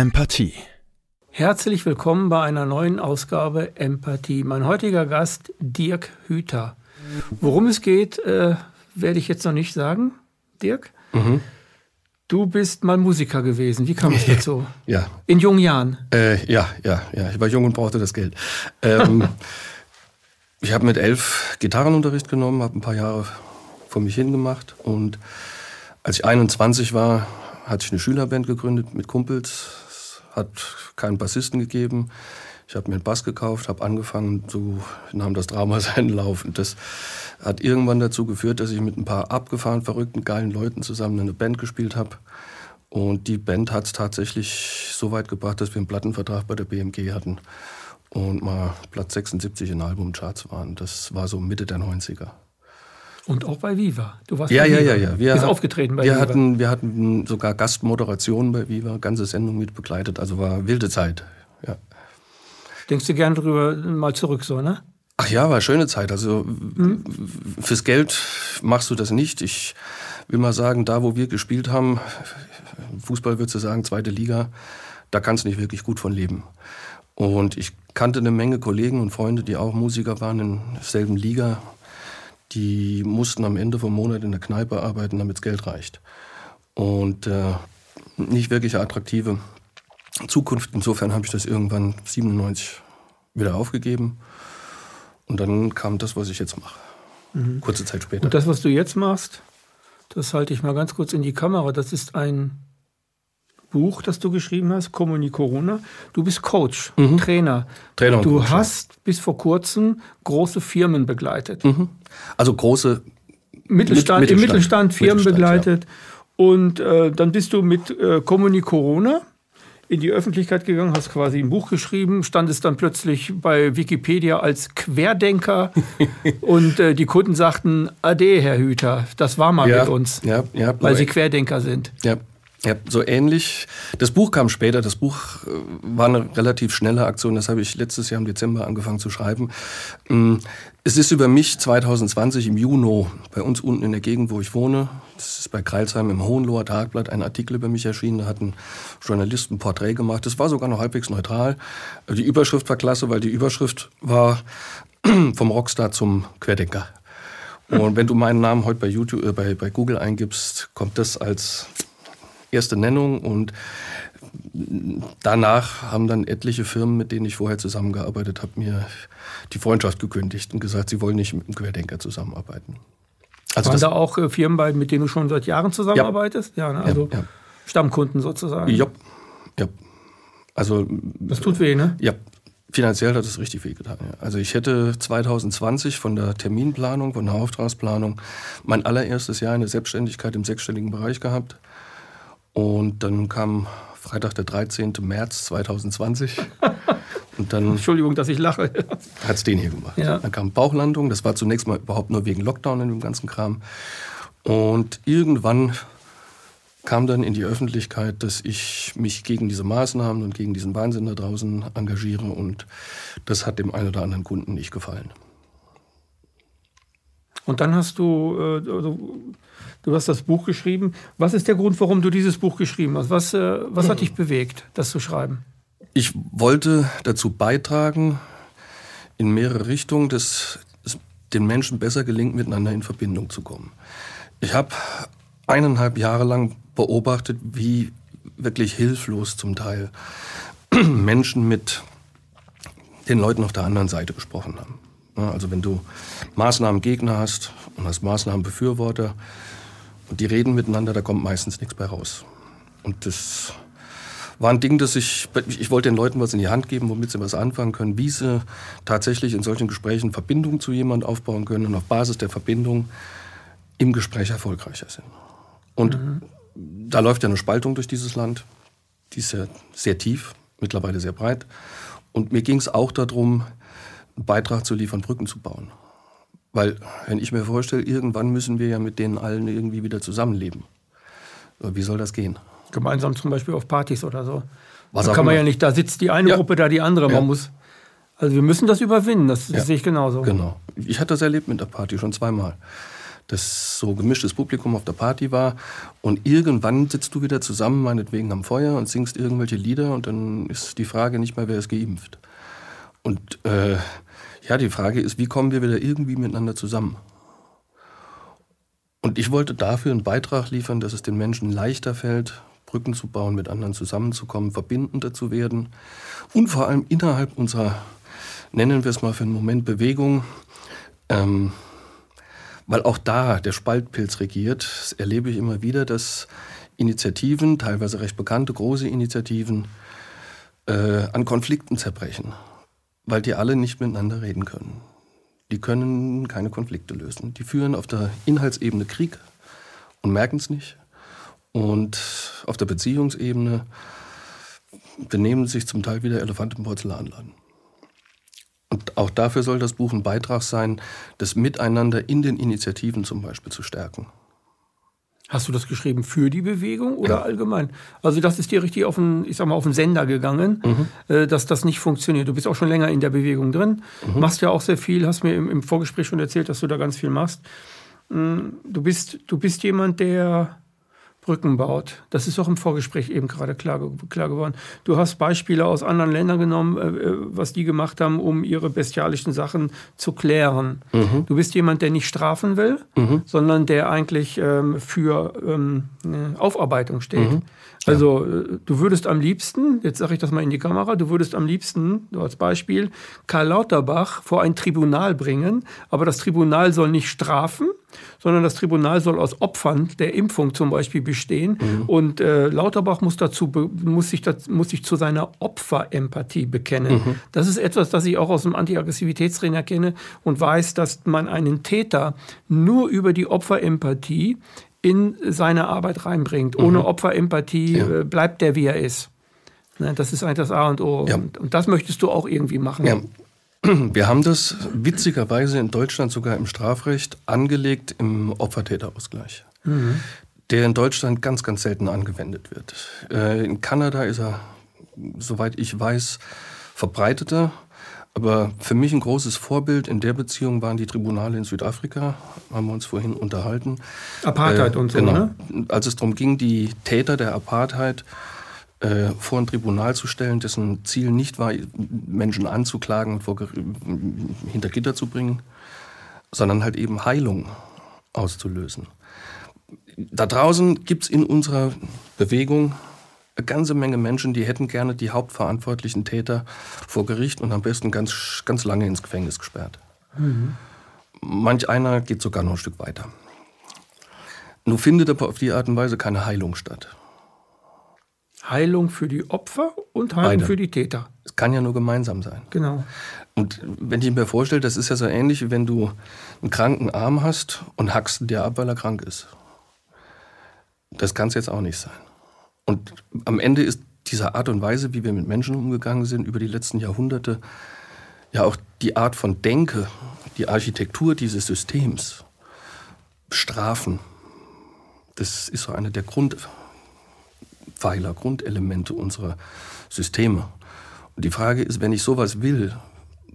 Empathie. Herzlich willkommen bei einer neuen Ausgabe Empathie. Mein heutiger Gast Dirk Hüter. Worum es geht, äh, werde ich jetzt noch nicht sagen. Dirk, mhm. du bist mal Musiker gewesen. Wie kam es dazu? Ja. In jungen Jahren? Äh, ja, ja, ja. Ich war jung und brauchte das Geld. Ähm, ich habe mit elf Gitarrenunterricht genommen, habe ein paar Jahre vor mich hingemacht und als ich 21 war, hatte ich eine Schülerband gegründet mit Kumpels. Hat keinen Bassisten gegeben. Ich habe mir einen Bass gekauft, habe angefangen, so nahm das Drama seinen Lauf. Und das hat irgendwann dazu geführt, dass ich mit ein paar abgefahren, verrückten, geilen Leuten zusammen eine Band gespielt habe. Und die Band hat es tatsächlich so weit gebracht, dass wir einen Plattenvertrag bei der BMG hatten und mal Platz 76 in Albumcharts waren. Das war so Mitte der 90er. Und auch bei Viva. Du warst ja, ja, Viva. ja, ja. Wir bist aufgetreten bei wir Viva. Hatten, wir hatten sogar Gastmoderationen bei Viva, ganze Sendung mit begleitet. Also war wilde Zeit. Ja. Denkst du gern drüber mal zurück so, ne? Ach ja, war eine schöne Zeit. Also hm? fürs Geld machst du das nicht. Ich will mal sagen, da wo wir gespielt haben, Fußball würdest du sagen, zweite Liga, da kannst du nicht wirklich gut von leben. Und ich kannte eine Menge Kollegen und Freunde, die auch Musiker waren in derselben Liga. Die mussten am Ende vom Monat in der Kneipe arbeiten, damit das Geld reicht. Und äh, nicht wirklich attraktive Zukunft. Insofern habe ich das irgendwann 97 wieder aufgegeben. Und dann kam das, was ich jetzt mache. Mhm. Kurze Zeit später. Und das, was du jetzt machst, das halte ich mal ganz kurz in die Kamera. Das ist ein Buch, das du geschrieben hast, Kommuni Corona. Du bist Coach, mhm. Trainer. Trainer und du Coach, hast ja. bis vor kurzem große Firmen begleitet. Mhm. Also große Mittelstand, Mittelstand, im Mittelstand Firmen Mittelstand, begleitet. Ja. Und äh, dann bist du mit äh, Kommuni Corona in die Öffentlichkeit gegangen, hast quasi ein Buch geschrieben, standest dann plötzlich bei Wikipedia als Querdenker und äh, die Kunden sagten, Ade, Herr Hüter, das war mal ja, mit uns, ja, ja, weil Sie Querdenker sind. Ja, ja, so ähnlich. Das Buch kam später. Das Buch äh, war eine relativ schnelle Aktion. Das habe ich letztes Jahr im Dezember angefangen zu schreiben. Mm, es ist über mich 2020 im Juni bei uns unten in der Gegend, wo ich wohne. Das ist bei Kreilsheim im Hohenloher Tagblatt ein Artikel über mich erschienen. Da hat ein Journalist ein Porträt gemacht. Das war sogar noch halbwegs neutral. Die Überschrift war klasse, weil die Überschrift war vom Rockstar zum Querdenker. Und wenn du meinen Namen heute bei YouTube, äh, bei, bei Google eingibst, kommt das als erste Nennung und danach haben dann etliche Firmen, mit denen ich vorher zusammengearbeitet habe, mir die Freundschaft gekündigt und gesagt, sie wollen nicht mit einem Querdenker zusammenarbeiten. Also Waren da auch äh, Firmen bei, mit denen du schon seit Jahren zusammenarbeitest? Ja, ja ne? also ja, ja. Stammkunden sozusagen. Ja, ja. Also, das tut weh, ne? Ja, finanziell hat es richtig weh getan. Ja. Also ich hätte 2020 von der Terminplanung, von der Auftragsplanung mein allererstes Jahr in der Selbstständigkeit im sechsstelligen Bereich gehabt. Und dann kam Freitag, der 13. März 2020. Und dann Entschuldigung, dass ich lache. Hat es den hier gemacht. Ja. Dann kam Bauchlandung. Das war zunächst mal überhaupt nur wegen Lockdown in dem ganzen Kram. Und irgendwann kam dann in die Öffentlichkeit, dass ich mich gegen diese Maßnahmen und gegen diesen Wahnsinn da draußen engagiere. Und das hat dem einen oder anderen Kunden nicht gefallen. Und dann hast du, äh, also Du hast das Buch geschrieben. Was ist der Grund, warum du dieses Buch geschrieben hast? Was, äh, was hat dich bewegt, das zu schreiben? Ich wollte dazu beitragen, in mehrere Richtungen, dass es den Menschen besser gelingt, miteinander in Verbindung zu kommen. Ich habe eineinhalb Jahre lang beobachtet, wie wirklich hilflos zum Teil Menschen mit den Leuten auf der anderen Seite gesprochen haben. Also wenn du Maßnahmengegner hast und hast Maßnahmenbefürworter, und die reden miteinander, da kommt meistens nichts bei raus. Und das war ein Ding, das ich, ich wollte den Leuten was in die Hand geben, womit sie was anfangen können, wie sie tatsächlich in solchen Gesprächen Verbindung zu jemandem aufbauen können und auf Basis der Verbindung im Gespräch erfolgreicher sind. Und mhm. da läuft ja eine Spaltung durch dieses Land, die ist ja sehr tief, mittlerweile sehr breit. Und mir ging es auch darum, einen Beitrag zu liefern, Brücken zu bauen. Weil, wenn ich mir vorstelle, irgendwann müssen wir ja mit denen allen irgendwie wieder zusammenleben. Wie soll das gehen? Gemeinsam zum Beispiel auf Partys oder so. Was da kann man ja nicht, da sitzt die eine ja. Gruppe, da die andere. Man ja. muss, also wir müssen das überwinden, das, das ja. sehe ich genauso. Genau. Ich hatte das erlebt mit der Party schon zweimal. dass so gemischtes Publikum auf der Party war und irgendwann sitzt du wieder zusammen, meinetwegen am Feuer und singst irgendwelche Lieder und dann ist die Frage nicht mehr, wer ist geimpft. Und äh, ja, die Frage ist, wie kommen wir wieder irgendwie miteinander zusammen? Und ich wollte dafür einen Beitrag liefern, dass es den Menschen leichter fällt, Brücken zu bauen, mit anderen zusammenzukommen, verbindender zu werden. Und vor allem innerhalb unserer, nennen wir es mal für einen Moment, Bewegung, ähm, weil auch da der Spaltpilz regiert, das erlebe ich immer wieder, dass Initiativen, teilweise recht bekannte große Initiativen, äh, an Konflikten zerbrechen, weil die alle nicht miteinander reden können. Die können keine Konflikte lösen. Die führen auf der Inhaltsebene Krieg und merken es nicht. Und auf der Beziehungsebene benehmen sich zum Teil wieder Elefant im Porzellanladen. Und auch dafür soll das Buch ein Beitrag sein, das Miteinander in den Initiativen zum Beispiel zu stärken. Hast du das geschrieben für die Bewegung oder ja. allgemein? Also das ist dir richtig auf den, ich sag mal, auf den Sender gegangen, mhm. Äh, dass das nicht funktioniert. Du bist auch schon länger in der Bewegung drin, mhm. machst ja auch sehr viel, hast mir im, im, Vorgespräch schon erzählt, dass du da ganz viel machst. Mm, du bist, du bist jemand, der Brücken baut. Das ist auch im Vorgespräch eben gerade klar, klar geworden. Du hast Beispiele aus anderen Ländern genommen, äh, äh, was die gemacht haben, um ihre bestialischen Sachen zu klären. Mhm. Du bist jemand, der nicht strafen will, mhm. sondern der eigentlich ähm, für ähm, Aufarbeitung steht. Mhm. Also äh, du würdest am liebsten, jetzt sage ich das mal in die Kamera, du würdest am liebsten, als Beispiel, Karl Lauterbach vor ein Tribunal bringen, aber das Tribunal soll nicht strafen, sondern das Tribunal soll aus Opfern der Impfung zum Beispiel bestehen. Mhm. Und äh, Lauterbach muss, dazu, muss, sich, muss sich zu seiner Opferempathie bekennen. Mhm. Das ist etwas, das ich auch aus dem Antiaggressivitätstrainer kenne und weiß, dass man einen Täter nur über die Opferempathie in seine Arbeit reinbringt. Ohne mhm. Opferempathie ja. Äh, bleibt der, wie er ist. Ne, das ist eigentlich das A und O. Ja. Und, das möchtest du auch irgendwie machen. Ja. Wir haben das witzigerweise in Deutschland sogar im Strafrecht angelegt im Opfertäterausgleich, mhm. der in Deutschland ganz, ganz selten angewendet wird. Äh, in Kanada ist er, soweit ich weiß, verbreiteter. Aber für mich ein großes Vorbild in der Beziehung waren die Tribunale in Südafrika, haben wir uns vorhin unterhalten. Apartheid äh, und so, genau. ne? Als es darum ging, die Täter der Apartheid äh, vor ein Tribunal zu stellen, dessen Ziel nicht war, Menschen anzuklagen und vor, hinter Gitter zu bringen, sondern halt eben Heilung auszulösen. Da draußen gibt es in unserer Bewegung eine ganze Menge Menschen, die hätten gerne die hauptverantwortlichen Täter vor Gericht und am besten ganz, ganz lange ins Gefängnis gesperrt. Mhm. Manch einer geht sogar noch ein Stück weiter. Nun findet aber auf die Art und Weise keine Heilung statt. Heilung für die Opfer und Heilung Beide. für die Täter. Es kann ja nur gemeinsam sein. Genau. Und wenn ich mir vorstelle, das ist ja so ähnlich, wie wenn du einen kranken Arm hast und hackst dir ab, weil er krank ist. Das kann es jetzt auch nicht sein. Und am Ende ist diese Art und Weise, wie wir mit Menschen umgegangen sind über die letzten Jahrhunderte, ja auch die Art von Denke, die Architektur dieses Systems, Strafen, das ist so eine der Grundpfeiler, Grundelemente unserer Systeme. Und die Frage ist, wenn ich sowas will,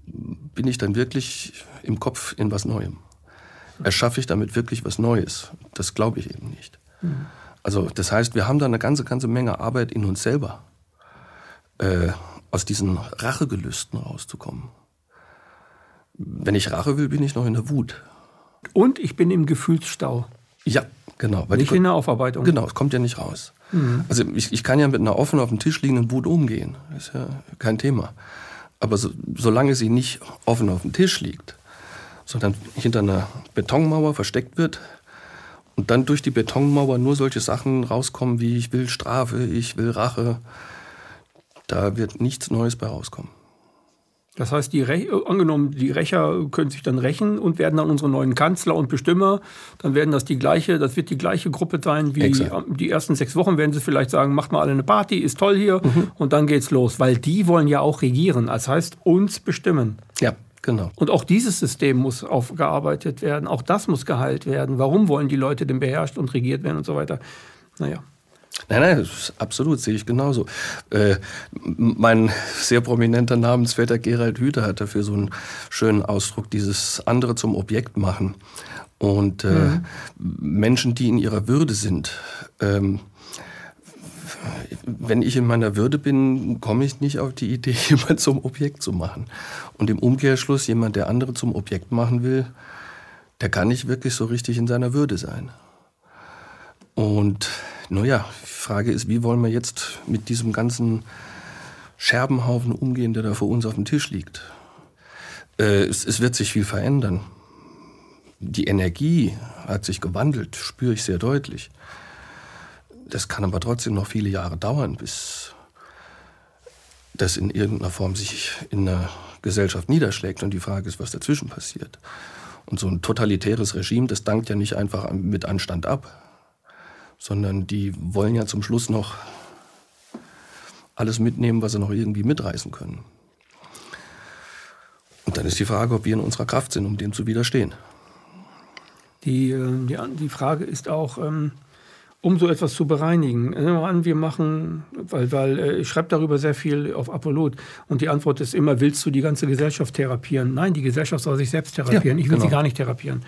bin ich dann wirklich im Kopf in was Neuem? Erschaffe ich damit wirklich was Neues? Das glaube ich eben nicht. Mhm. Also das heißt, wir haben da eine ganze, ganze Menge Arbeit in uns selber, äh, aus diesen Rachegelüsten rauszukommen. Wenn ich Rache will, bin ich noch in der Wut. Und ich bin im Gefühlsstau. Ja, genau. Weil nicht in der Aufarbeitung. Genau, es kommt ja nicht raus. Mhm. Also ich, ich kann ja mit einer offen auf dem Tisch liegenden Wut umgehen. Das ist ja kein Thema. Aber so, solange sie nicht offen auf dem Tisch liegt, sondern hinter einer Betonmauer versteckt wird, und dann durch die Betonmauer nur solche Sachen rauskommen wie ich will Strafe, ich will Rache, da wird nichts Neues bei rauskommen. Das heißt, die Re angenommen, die Rächer können sich dann rächen und werden dann unsere neuen Kanzler und Bestimmer. Dann werden das die gleiche, das wird die gleiche Gruppe sein wie Exakt. die ersten sechs Wochen werden sie vielleicht sagen, macht mal alle eine Party, ist toll hier mhm. und dann geht's los, weil die wollen ja auch regieren. Das heißt, uns bestimmen. Ja. Genau. Und auch dieses System muss aufgearbeitet werden. Auch das muss geheilt werden. Warum wollen die Leute denn beherrscht und regiert werden und so weiter? Naja. Nein, nein, absolut, sehe ich genauso. Äh, mein sehr prominenter Namensvetter Gerald Hüther hat dafür so einen schönen Ausdruck, dieses andere zum Objekt machen. Und äh, mhm. Menschen, die in ihrer Würde sind, ähm, wenn ich in meiner Würde bin, komme ich nicht auf die Idee, jemand zum Objekt zu machen. Und im Umkehrschluss, jemand, der andere zum Objekt machen will, der kann nicht wirklich so richtig in seiner Würde sein. Und naja, die Frage ist, wie wollen wir jetzt mit diesem ganzen Scherbenhaufen umgehen, der da vor uns auf dem Tisch liegt? Äh, es, es wird sich viel verändern. Die Energie hat sich gewandelt, spüre ich sehr deutlich. Das kann aber trotzdem noch viele Jahre dauern, bis das in irgendeiner Form sich in der Gesellschaft niederschlägt. Und die Frage ist, was dazwischen passiert. Und so ein totalitäres Regime, das dankt ja nicht einfach mit Anstand ab, sondern die wollen ja zum Schluss noch alles mitnehmen, was sie noch irgendwie mitreißen können. Und dann ist die Frage, ob wir in unserer Kraft sind, um dem zu widerstehen. Die, äh, die, die Frage ist auch, ähm, um so etwas zu bereinigen. Nehmen wir an, wir machen, weil, weil äh, ich schreibe darüber sehr viel auf Apollo und die Antwort ist immer, willst du die ganze Gesellschaft therapieren? Nein, die Gesellschaft soll sich selbst therapieren. Ja, ich will genau. sie gar nicht therapieren.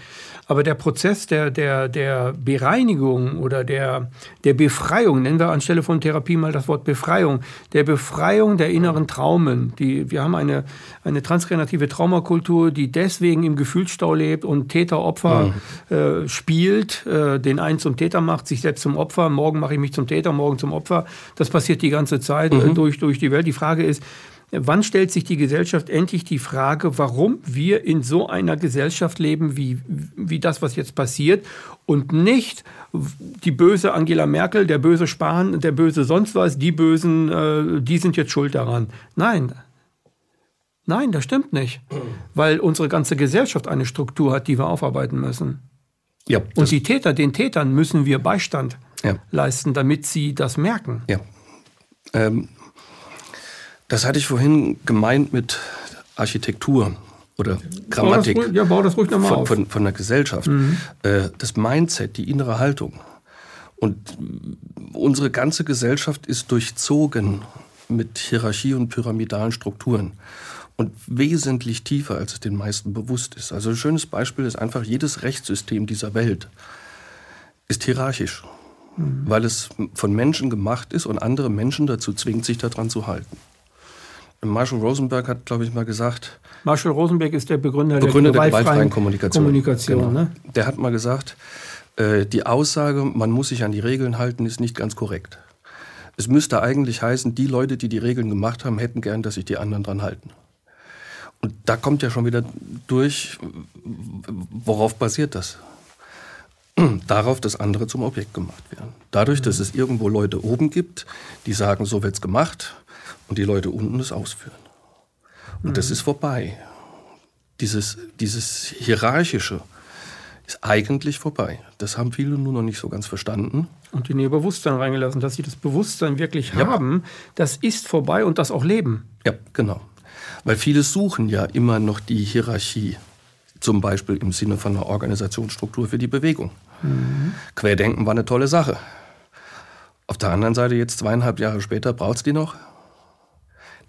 Aber der Prozess der, der, der Bereinigung oder der, der Befreiung, nennen wir anstelle von Therapie mal das Wort Befreiung, der Befreiung der inneren Traumen. Die, wir haben eine, eine transgenerative Traumakultur, die deswegen im Gefühlsstau lebt und Täter-Opfer mhm. äh, spielt, äh, den einen zum Täter macht, sich selbst zum Opfer, morgen mache ich mich zum Täter, morgen zum Opfer. Das passiert die ganze Zeit äh, mhm. durch, durch die Welt. Die Frage ist, Wann stellt sich die Gesellschaft endlich die Frage, warum wir in so einer Gesellschaft leben, wie, wie das, was jetzt passiert, und nicht die böse Angela Merkel, der böse Spahn, der böse sonst was, die Bösen, äh, die sind jetzt schuld daran. Nein. Nein, das stimmt nicht. Weil unsere ganze Gesellschaft eine Struktur hat, die wir aufarbeiten müssen. Ja, und die Täter, den Tätern müssen wir Beistand ja. leisten, damit sie das merken. Ja. Ähm, das hatte ich vorhin gemeint mit Architektur oder Grammatik. Bau ruhig, ja, bau das ruhig nochmal von, von, von, der Gesellschaft. Mhm. Äh, das Mindset, die innere Haltung. Und unsere ganze Gesellschaft ist durchzogen mit Hierarchie und pyramidalen Strukturen und wesentlich tiefer, als es den meisten bewusst ist. Also ein schönes Beispiel ist einfach, jedes Rechtssystem dieser Welt ist hierarchisch, mhm. weil es von Menschen gemacht ist und andere Menschen dazu zwingt, sich daran zu halten. Marshall Rosenberg hat, glaube ich, mal gesagt. Marshall Rosenberg ist der Begründer, Begründer der, gewaltfreien, der gewaltfreien Kommunikation. Kommunikation genau. ne? Der hat mal gesagt, äh, die Aussage, man muss sich an die Regeln halten, ist nicht ganz korrekt. Es müsste eigentlich heißen, die Leute, die die Regeln gemacht haben, hätten gern, dass sich die anderen dran halten. Und da kommt ja schon wieder durch, worauf basiert das? Darauf, dass andere zum Objekt gemacht werden. Dadurch, dass es irgendwo Leute oben gibt, die sagen, so wird's gemacht, und die Leute unten es ausführen. Und mhm. das ist vorbei. Dieses, dieses Hierarchische ist eigentlich vorbei. Das haben viele nur noch nicht so ganz verstanden. Und in ihr Bewusstsein reingelassen, dass sie das Bewusstsein wirklich ja. haben, das ist vorbei und das auch leben. Ja, genau. Weil viele suchen ja immer noch die Hierarchie, zum Beispiel im Sinne von einer Organisationsstruktur für die Bewegung. Mhm. Querdenken war eine tolle Sache. Auf der anderen Seite, jetzt zweieinhalb Jahre später, braucht es die noch?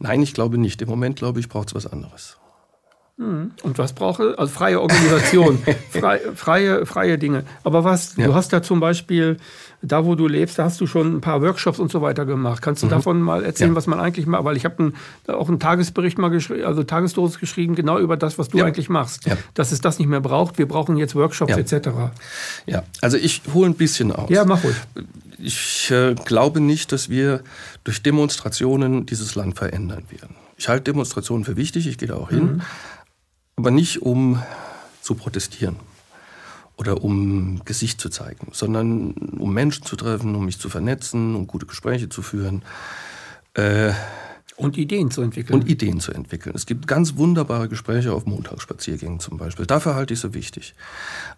Nein, ich glaube nicht. Im Moment, glaube ich, braucht es was anderes. Mhm. Und was brauche? Also freie Organisation, frei, freie, freie Dinge. Aber was, ja. du hast ja zum Beispiel da wo du lebst, da hast du schon ein paar Workshops und so weiter gemacht. Kannst du mhm. davon mal erzählen, ja. was man eigentlich macht? Weil ich habe auch einen Tagesbericht mal geschrieben, also Tagesdosis geschrieben, genau über das, was du ja. eigentlich machst. Dass es das nicht mehr braucht. Wir brauchen jetzt Workshops etc. Ja, also ich hole ein bisschen aus. Ja, mach ruhig. Ich äh, glaube nicht, dass wir durch Demonstrationen dieses Land verändern werden. Ich halte Demonstrationen für wichtig, ich gehe da auch hin, mhm. Aber nicht um zu protestieren oder um Gesicht zu zeigen, sondern um Menschen zu treffen, um mich zu vernetzen, um gute Gespräche zu führen. Äh, und Ideen zu entwickeln. Und Ideen zu entwickeln. Es gibt ganz wunderbare Gespräche auf Montagsspaziergängen zum Beispiel. Dafür halte ich so wichtig.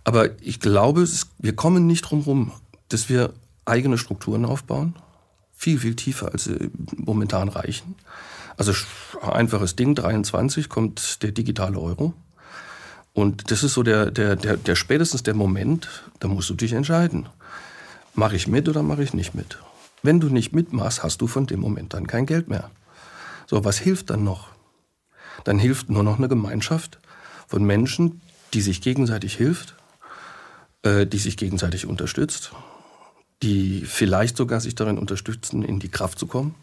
Aber ich glaube, wir kommen nicht drum herum, dass wir eigene Strukturen aufbauen. Viel, viel tiefer, als sie momentan reichen. Also einfaches Ding, 23 kommt der digitale Euro. Und das ist so der, der, der, der spätestens der Moment, da musst du dich entscheiden. Mache ich mit oder mache ich nicht mit? Wenn du nicht mitmachst, hast du von dem Moment dann kein Geld mehr. So, was hilft dann noch? Dann hilft nur noch eine Gemeinschaft von Menschen, die sich gegenseitig hilft, äh, die sich gegenseitig unterstützt, die vielleicht sogar sich darin unterstützen, in die Kraft zu kommen.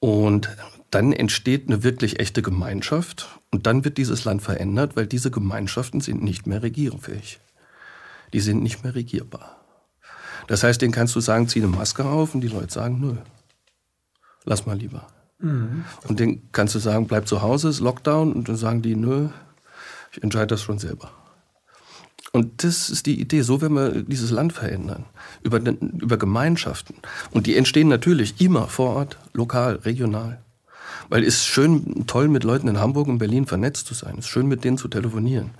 Und dann entsteht eine wirklich echte Gemeinschaft und dann wird dieses Land verändert, weil diese Gemeinschaften sind nicht mehr regierungsfähig. Die sind nicht mehr regierbar. Das heißt, denen kannst du sagen, zieh eine Maske auf und die Leute sagen, nö, lass mal lieber. Mhm. Und denen kannst du sagen, bleib zu Hause, ist Lockdown und dann sagen die, nö, ich entscheide das schon selber. Und das ist die Idee, so werden wir dieses Land verändern, über, über Gemeinschaften. Und die entstehen natürlich immer vor Ort, lokal, regional. Weil es ist schön, toll mit Leuten in Hamburg und Berlin vernetzt zu sein. Es ist schön, mit denen zu telefonieren.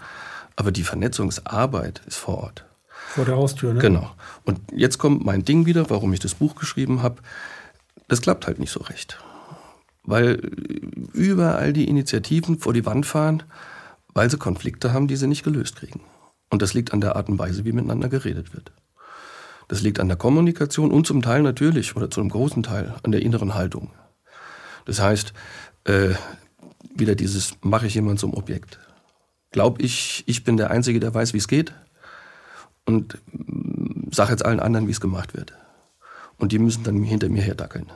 Aber die Vernetzungsarbeit ist vor Ort. Vor der Haustür, ne? Genau. Und jetzt kommt mein Ding wieder, warum ich das Buch geschrieben habe. Das klappt halt nicht so recht. Weil überall die Initiativen vor die Wand fahren, weil sie Konflikte haben, die sie nicht gelöst kriegen. Und das liegt an der Art und Weise, wie miteinander geredet wird. Das liegt an der Kommunikation und zum Teil natürlich, oder zu einem großen Teil, an der inneren Haltung. Das heißt, äh, wieder dieses, mache ich jemand zum Objekt. Glaub ich, ich bin der Einzige, der weiß, wie es geht und mm, sage jetzt allen anderen, wie es gemacht wird. Und die müssen dann hinter mir herdackeln.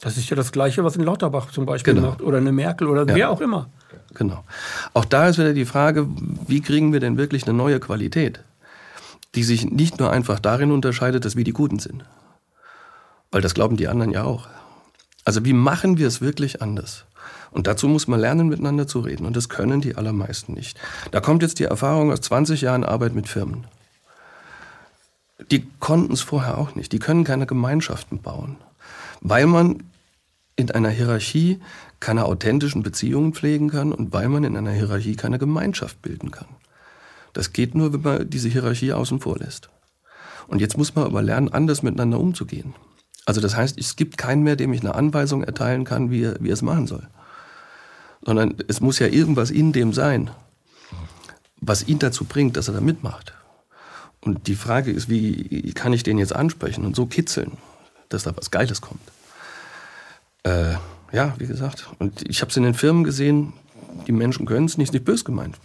Das ist ja das Gleiche, was in Lauterbach zum Beispiel genau. macht oder eine Merkel oder ja. wer auch immer. Genau. Auch da ist wieder die Frage, wie kriegen wir denn wirklich eine neue Qualität, die sich nicht nur einfach darin unterscheidet, dass wir die Guten sind. Weil das glauben die anderen ja auch. Also wie machen wir es wirklich anders? Und dazu muss man lernen, miteinander zu reden. Und das können die allermeisten nicht. Da kommt jetzt die Erfahrung aus 20 Jahren Arbeit mit Firmen. Die konnten es vorher auch nicht. Die können keine Gemeinschaften bauen. Weil man in einer Hierarchie keine authentischen Beziehungen pflegen kann und weil man in einer Hierarchie keine Gemeinschaft bilden kann. Das geht nur, wenn man diese Hierarchie außen vor lässt. Und jetzt muss man aber lernen, anders miteinander umzugehen. Also das heißt, es gibt keinen mehr, dem ich eine Anweisung erteilen kann, wie er, wie er es machen soll. Sondern es muss ja irgendwas in dem sein, was ihn dazu bringt, dass er da mitmacht. Und die Frage ist, wie kann ich den jetzt ansprechen und so kitzeln, dass da was Geiles kommt. Äh, ja, wie gesagt. Und ich habe es in den Firmen gesehen, die Menschen können es nicht, nicht bös gemeint.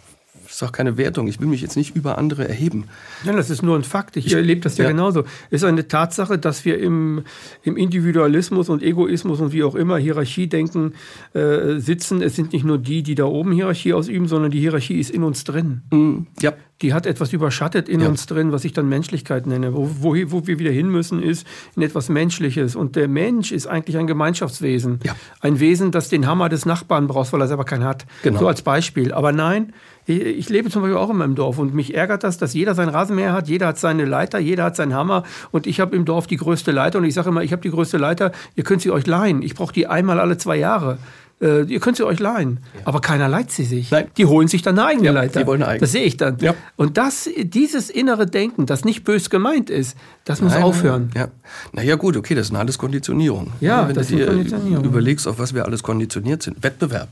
Das ist auch keine Wertung. Ich will mich jetzt nicht über andere erheben. Nein, das ist nur ein Fakt. Ich, ich erlebe das ja, ja, genauso. Es ist eine Tatsache, dass wir im, im Individualismus und Egoismus und wie auch immer Hierarchiedenken äh, sitzen. Es sind nicht nur die, die da oben Hierarchie ausüben, sondern die Hierarchie ist in uns drin. Mhm. Ja die hat etwas überschattet in ja. uns drin, was ich dann Menschlichkeit nenne. Wo, wo, wo, wir wieder hin müssen, ist in etwas Menschliches. Und der Mensch ist eigentlich ein Gemeinschaftswesen. Ja. Ein Wesen, das den Hammer des Nachbarn braucht, weil er selber keinen hat. Genau. So als Beispiel. Aber nein, ich, ich lebe zum Beispiel auch in meinem Dorf und mich ärgert das, dass jeder sein Rasenmäher hat, jeder hat seine Leiter, jeder hat seinen Hammer und ich habe im Dorf die größte Leiter und ich sage immer, ich habe die größte Leiter, ihr könnt sie euch leihen. Ich brauche die einmal alle zwei Jahre. Äh, ihr könnt sie euch leihen. Ja. Aber keiner leiht sie sich. Nein. Die holen sich dann eine eigene ja, Leiter. Die wollen eine eigene. Das sehe ich dann. Ja. Und das, dieses innere Denken, das nicht bös gemeint ist, das muss Nein, aufhören. Ja. Naja, gut, okay, das sind alles Konditionierung. Ja, Wenn das du dir Konditionierung. überlegst, auf was wir alles konditioniert sind. Wettbewerb.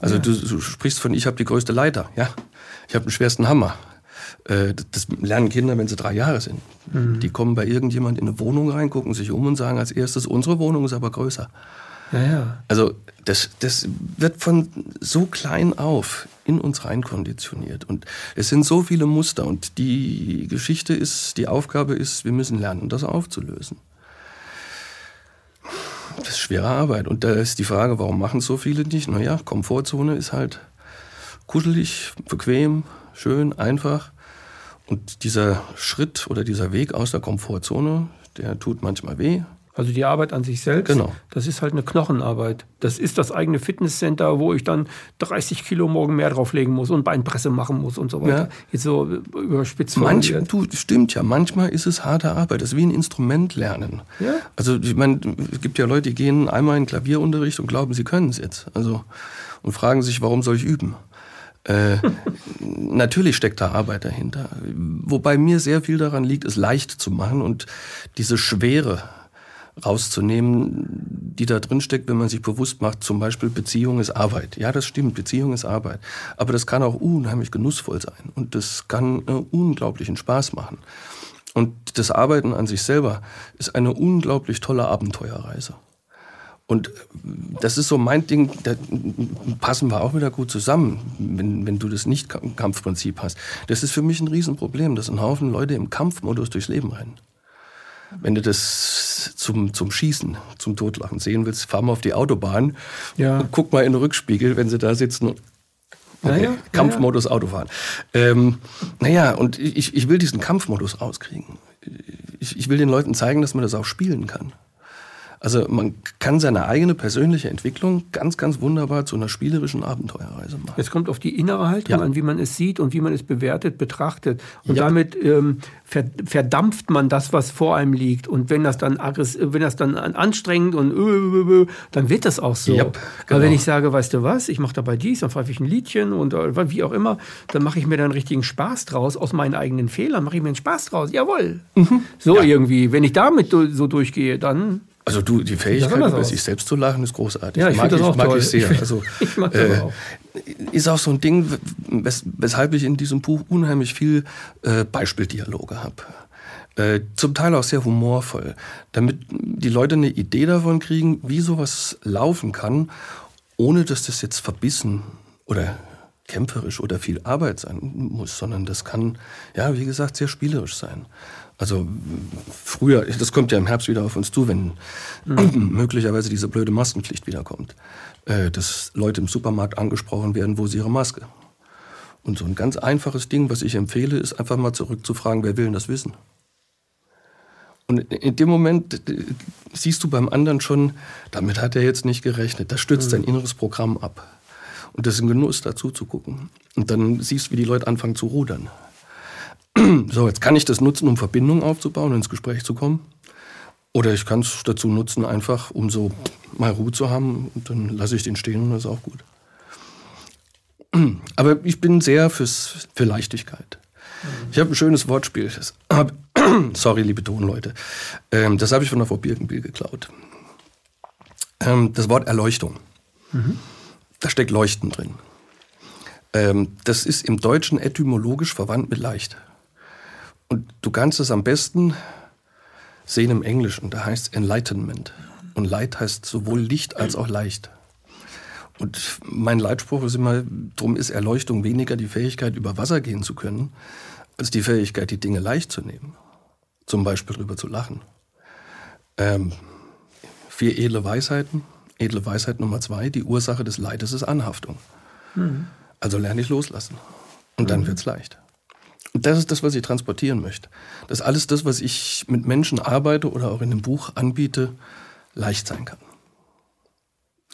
Also du, du, sprichst von, ich habe die größte Leiter. Ja, ich habe den schwersten Hammer. Äh, das lernen Kinder, wenn sie drei Jahre sind. Mhm. Die kommen bei irgendjemand in eine Wohnung rein, gucken sich um und sagen als erstes, unsere Wohnung ist aber größer. Ja, ja. Also das, das wird von so klein auf in uns reinkonditioniert. Und es sind so viele Muster. Und die Geschichte ist, die Aufgabe ist, wir müssen lernen, das aufzulösen. Das ist schwere Arbeit. Und da ist die Frage, warum machen so viele nicht? Naja, Komfortzone ist halt kuschelig, bequem, schön, einfach. Und dieser Schritt oder dieser Weg aus der Komfortzone, der tut manchmal weh, also die Arbeit an sich selbst, genau. das ist halt eine Knochenarbeit. Das ist das eigene Fitnesscenter, wo ich dann 30 Kilo morgen mehr drauflegen muss und Beinpresse machen muss und so weiter. Ja. Jetzt so überspitzt Manch, du, Stimmt ja, manchmal ist es harte Arbeit. Das ist wie ein Instrument lernen. Ja. Also ich meine, es gibt ja Leute, die gehen einmal in Klavierunterricht und glauben, sie können es jetzt. Also, und fragen sich, warum soll ich üben? Äh, natürlich steckt da Arbeit dahinter. Wobei mir sehr viel daran liegt, es leicht zu machen und diese Schwere rauszunehmen, die da drin steckt, wenn man sich bewusst macht, zum Beispiel Beziehung ist Arbeit. Ja, das stimmt, Beziehung ist Arbeit. Aber das kann auch unheimlich genussvoll sein und das kann äh, unglaublichen Spaß machen. Und das Arbeiten an sich selber ist eine unglaublich tolle Abenteuerreise. Und das ist so mein Ding, da passen wir auch wieder gut zusammen, wenn, wenn du das Nicht-Kampfprinzip hast. Das ist für mich ein Riesenproblem, dass ein Haufen Leute im Kampfmodus durchs Leben rennen. Wenn du das zum, zum Schießen, zum Totlachen sehen willst, fahr mal auf die Autobahn ja. und guck mal in den Rückspiegel, wenn sie da sitzen. Okay, naja, Kampfmodus naja. Autofahren. Ähm, naja, und ich, ich will diesen Kampfmodus rauskriegen. Ich, ich will den Leuten zeigen, dass man das auch spielen kann. Also man kann seine eigene persönliche Entwicklung ganz, ganz wunderbar zu einer spielerischen Abenteuerreise machen. Es kommt auf die innere Haltung ja. an, wie man es sieht und wie man es bewertet, betrachtet. Und ja. damit ähm, verdampft man das, was vor einem liegt. Und wenn das dann, wenn das dann anstrengend und äh, dann wird das auch so. Ja, genau. Aber wenn ich sage, weißt du was, ich mache dabei dies, dann pfeife ich ein Liedchen und äh, wie auch immer, dann mache ich mir dann richtigen Spaß draus. Aus meinen eigenen Fehlern mache ich mir einen Spaß draus. Jawohl. Mhm. So irgendwie. Wenn ich damit so durchgehe, dann also du, die Fähigkeit, über sich selbst zu lachen, ist großartig. Ja, ich mag, das auch mag toll. ich sehr. Also, ich mag das äh, auch. Ist auch so ein Ding, wes weshalb ich in diesem Buch unheimlich viel äh, Beispieldialoge habe. Äh, zum Teil auch sehr humorvoll, damit die Leute eine Idee davon kriegen, wie sowas laufen kann, ohne dass das jetzt verbissen oder kämpferisch oder viel Arbeit sein muss, sondern das kann, ja, wie gesagt, sehr spielerisch sein. Also früher, das kommt ja im Herbst wieder auf uns zu, wenn mhm. möglicherweise diese blöde Maskenpflicht wiederkommt, äh, dass Leute im Supermarkt angesprochen werden, wo sie ihre Maske. Und so ein ganz einfaches Ding, was ich empfehle, ist einfach mal zurückzufragen, wer will denn das wissen? Und in dem Moment siehst du beim anderen schon, damit hat er jetzt nicht gerechnet. Das stützt mhm. dein inneres Programm ab. Und das ist ein Genuss, dazu zu gucken. Und dann siehst du, wie die Leute anfangen zu rudern. so, jetzt kann ich das nutzen, um Verbindungen aufzubauen, ins Gespräch zu kommen. Oder ich kann es dazu nutzen, einfach um so mal Ruhe zu haben und dann lasse ich den stehen und das ist auch gut. Aber ich bin sehr fürs, für Leichtigkeit. Ich habe ein schönes Wortspiel. Hab, sorry, liebe Tonleute. Ähm, das habe ich von der Frau Birkenbiel geklaut. Ähm, das Wort Erleuchtung. Mhm. Da steckt Leuchten drin. Ähm, das ist im Deutschen etymologisch verwandt mit leicht. Und du kannst es am besten sehen im Englischen. Da heißt es Enlightenment. Und Light heißt sowohl Licht als auch leicht. Und mein Leitspruch ist immer, darum ist Erleuchtung weniger die Fähigkeit, über Wasser gehen zu können, als die Fähigkeit, die Dinge leicht zu nehmen. Zum Beispiel drüber zu lachen. Ähm, vier edle Weisheiten. Edle Weisheit Nummer zwei, die Ursache des Leides ist Anhaftung. Mhm. Also lerne ich loslassen. Und dann mhm. wird's leicht. Und das ist das, was ich transportieren möchte. Dass alles das, was ich mit Menschen arbeite oder auch in dem Buch anbiete, leicht sein kann.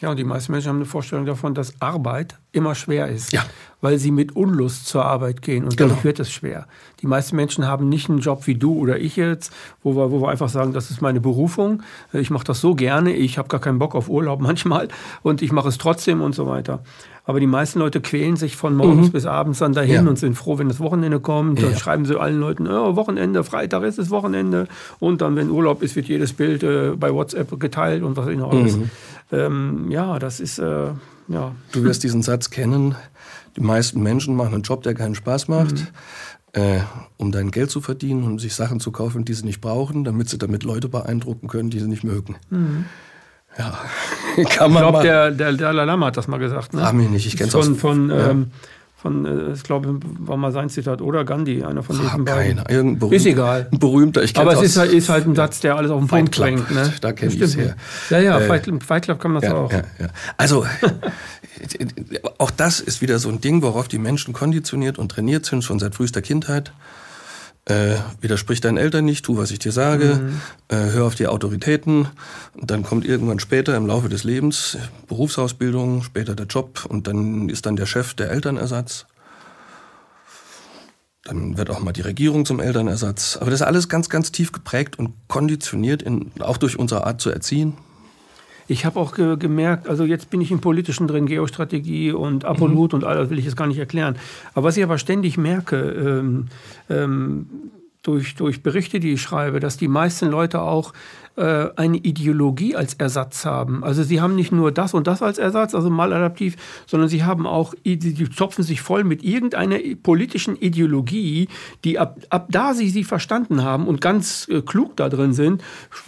Ja, und die meisten Menschen haben eine Vorstellung davon, dass Arbeit immer schwer ist, ja. weil sie mit Unlust zur Arbeit gehen und genau. dadurch wird es schwer. Die meisten Menschen haben nicht einen Job wie du oder ich jetzt, wo wir, wo wir einfach sagen, das ist meine Berufung, ich mache das so gerne, ich habe gar keinen Bock auf Urlaub manchmal und ich mache es trotzdem und so weiter. Aber die meisten Leute quälen sich von morgens mhm. bis abends dann dahin ja. und sind froh, wenn das Wochenende kommt. Dann ja. schreiben sie allen Leuten, oh, Wochenende, Freitag ist es Wochenende. Und dann, wenn Urlaub ist, wird jedes Bild äh, bei WhatsApp geteilt und was noch alles. Mhm. Ähm, ja, das ist, äh, ja. Du wirst diesen Satz kennen. Die meisten Menschen machen einen Job, der keinen Spaß macht. Mhm. Äh, um dein Geld zu verdienen, um sich Sachen zu kaufen, die sie nicht brauchen, damit sie damit Leute beeindrucken können, die sie nicht mögen. Mhm. Ja, kann man Ich glaube, der, der Dalai Lama hat das mal gesagt. Ne? Frag mich nicht, ich kenne es von, von, ja. ähm, von äh, ich glaube, war mal sein Zitat, oder Gandhi, einer von diesen beiden. Keiner, irgendein berühmter, ist egal. Ein berühmter, ich Aber es ist halt, ist halt ein Satz, der alles auf den Punkt bringt. Ne? Da kenne ich es her. Ja, ja, äh, Fight, Fight Club kann man das ja, auch. Ja, ja. Also, auch das ist wieder so ein Ding, worauf die Menschen konditioniert und trainiert sind, schon seit frühester Kindheit äh, widersprich deinen Eltern nicht, tu, was ich dir sage, mhm. äh, hör auf die Autoritäten. Und dann kommt irgendwann später im Laufe des Lebens Berufsausbildung, später der Job und dann ist dann der Chef der Elternersatz. Dann wird auch mal die Regierung zum Elternersatz. Aber das ist alles ganz, ganz tief geprägt und konditioniert, in, auch durch unsere Art zu erziehen. Ich habe auch ge gemerkt, also jetzt bin ich im Politischen drin, Geostrategie und Apollut mhm. und all das will ich jetzt gar nicht erklären. Aber was ich aber ständig merke, ähm, ähm, durch, durch Berichte, die ich schreibe, dass die meisten Leute auch äh, eine Ideologie als Ersatz haben. Also sie haben nicht nur das und das als Ersatz, also maladaptiv, sondern sie haben auch, die zopfen sich voll mit irgendeiner politischen Ideologie, die ab, ab da sie sie verstanden haben und ganz äh, klug da drin sind,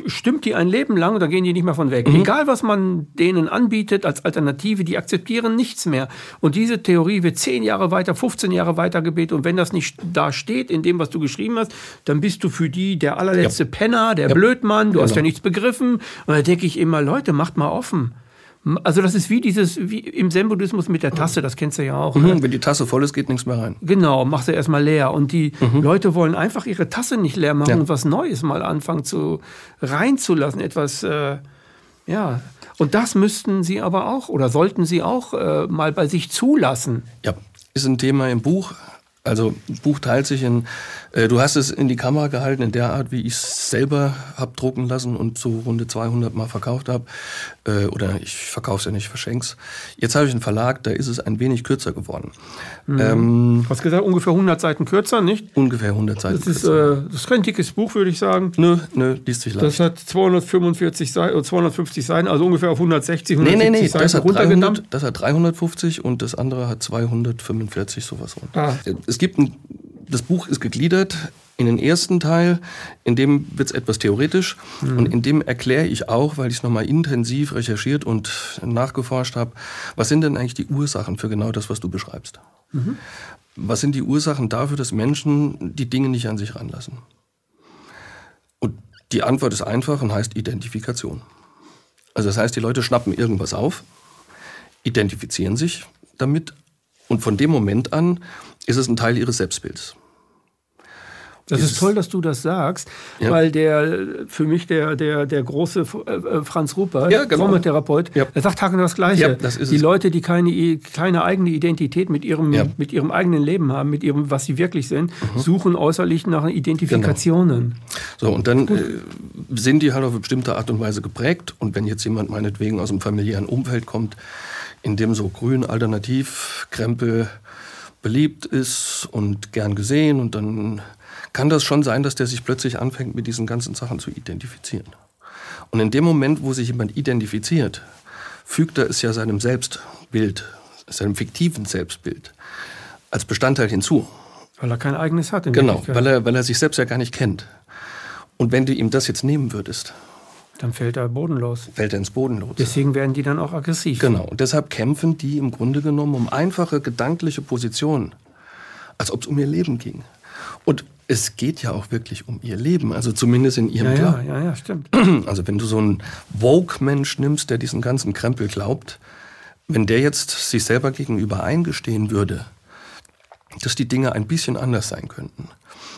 stimmt die ein Leben lang und da gehen die nicht mehr von weg. Mhm. Egal, was man denen anbietet als Alternative, die akzeptieren nichts mehr. Und diese Theorie wird zehn Jahre weiter, 15 Jahre weiter gebetet und wenn das nicht da steht in dem, was du geschrieben hast, dann bist du für die der allerletzte ja. Penner, der ja. Blödmann, du genau. hast ja nichts begriffen. Und da denke ich immer, Leute, macht mal offen. Also das ist wie dieses, wie im Zen-Buddhismus mit der Tasse, das kennst du ja auch. Mhm, ne? Wenn die Tasse voll ist, geht nichts mehr rein. Genau, mach sie erstmal leer. Und die mhm. Leute wollen einfach ihre Tasse nicht leer machen ja. und was Neues mal anfangen zu reinzulassen. Etwas, äh, ja. Und das müssten sie aber auch oder sollten sie auch äh, mal bei sich zulassen. Ja, ist ein Thema im Buch. Also Buch teilt sich in, äh, du hast es in die Kamera gehalten in der Art, wie ich es selber habe drucken lassen und so runde 200 Mal verkauft habe. Äh, oder ich verkaufe es ja nicht, verschenke es. Jetzt habe ich einen Verlag, da ist es ein wenig kürzer geworden. Mhm. Ähm, hast gesagt, ungefähr 100 Seiten kürzer, nicht? Ungefähr 100 Seiten das ist, kürzer. Äh, das ist kein dickes Buch, würde ich sagen. Nö, nö, liest sich leicht. Das hat 245 Seiten, 250 Seiten, also ungefähr auf 160, 170 nee, nee, nee, Seiten das hat, 300, das hat 350 und das andere hat 245, sowas rund. Ah. Es gibt ein, das Buch ist gegliedert in den ersten Teil, in dem wird es etwas theoretisch mhm. und in dem erkläre ich auch, weil ich es nochmal intensiv recherchiert und nachgeforscht habe, was sind denn eigentlich die Ursachen für genau das, was du beschreibst? Mhm. Was sind die Ursachen dafür, dass Menschen die Dinge nicht an sich ranlassen? Und die Antwort ist einfach und heißt Identifikation. Also das heißt, die Leute schnappen irgendwas auf, identifizieren sich damit und von dem Moment an ist es ein Teil ihres Selbstbilds. Das ist toll, dass du das sagst, ja. weil der für mich der, der, der große äh, Franz Rupert, ja, genau. Traumatherapeut, ja. er sagt genau das Gleiche. Ja, das die es. Leute, die keine, keine eigene Identität mit ihrem, ja. mit ihrem eigenen Leben haben, mit ihrem, was sie wirklich sind, mhm. suchen äußerlich nach Identifikationen. Genau. So, und dann äh, sind die halt auf eine bestimmte Art und Weise geprägt. Und wenn jetzt jemand meinetwegen aus einem familiären Umfeld kommt, in dem so grün, alternativ, Krempel beliebt ist und gern gesehen und dann kann das schon sein, dass der sich plötzlich anfängt, mit diesen ganzen Sachen zu identifizieren. Und in dem Moment, wo sich jemand identifiziert, fügt er es ja seinem Selbstbild, seinem fiktiven Selbstbild als Bestandteil hinzu. Weil er kein eigenes hat. genau, weil er, weil er sich selbst ja gar nicht kennt. Und wenn du ihm das jetzt nehmen würdest, dann fällt er bodenlos. Fällt er ins Bodenlos. Deswegen werden die dann auch aggressiv. Genau. Und deshalb kämpfen die im Grunde genommen um einfache gedankliche Positionen, als ob es um ihr Leben ging. Und es geht ja auch wirklich um ihr Leben, also zumindest in ihrem ja, Glauben. Ja, ja, ja, stimmt. Also wenn du so einen Woke-Mensch nimmst, der diesen ganzen Krempel glaubt, wenn der jetzt sich selber gegenüber eingestehen würde, dass die Dinge ein bisschen anders sein könnten,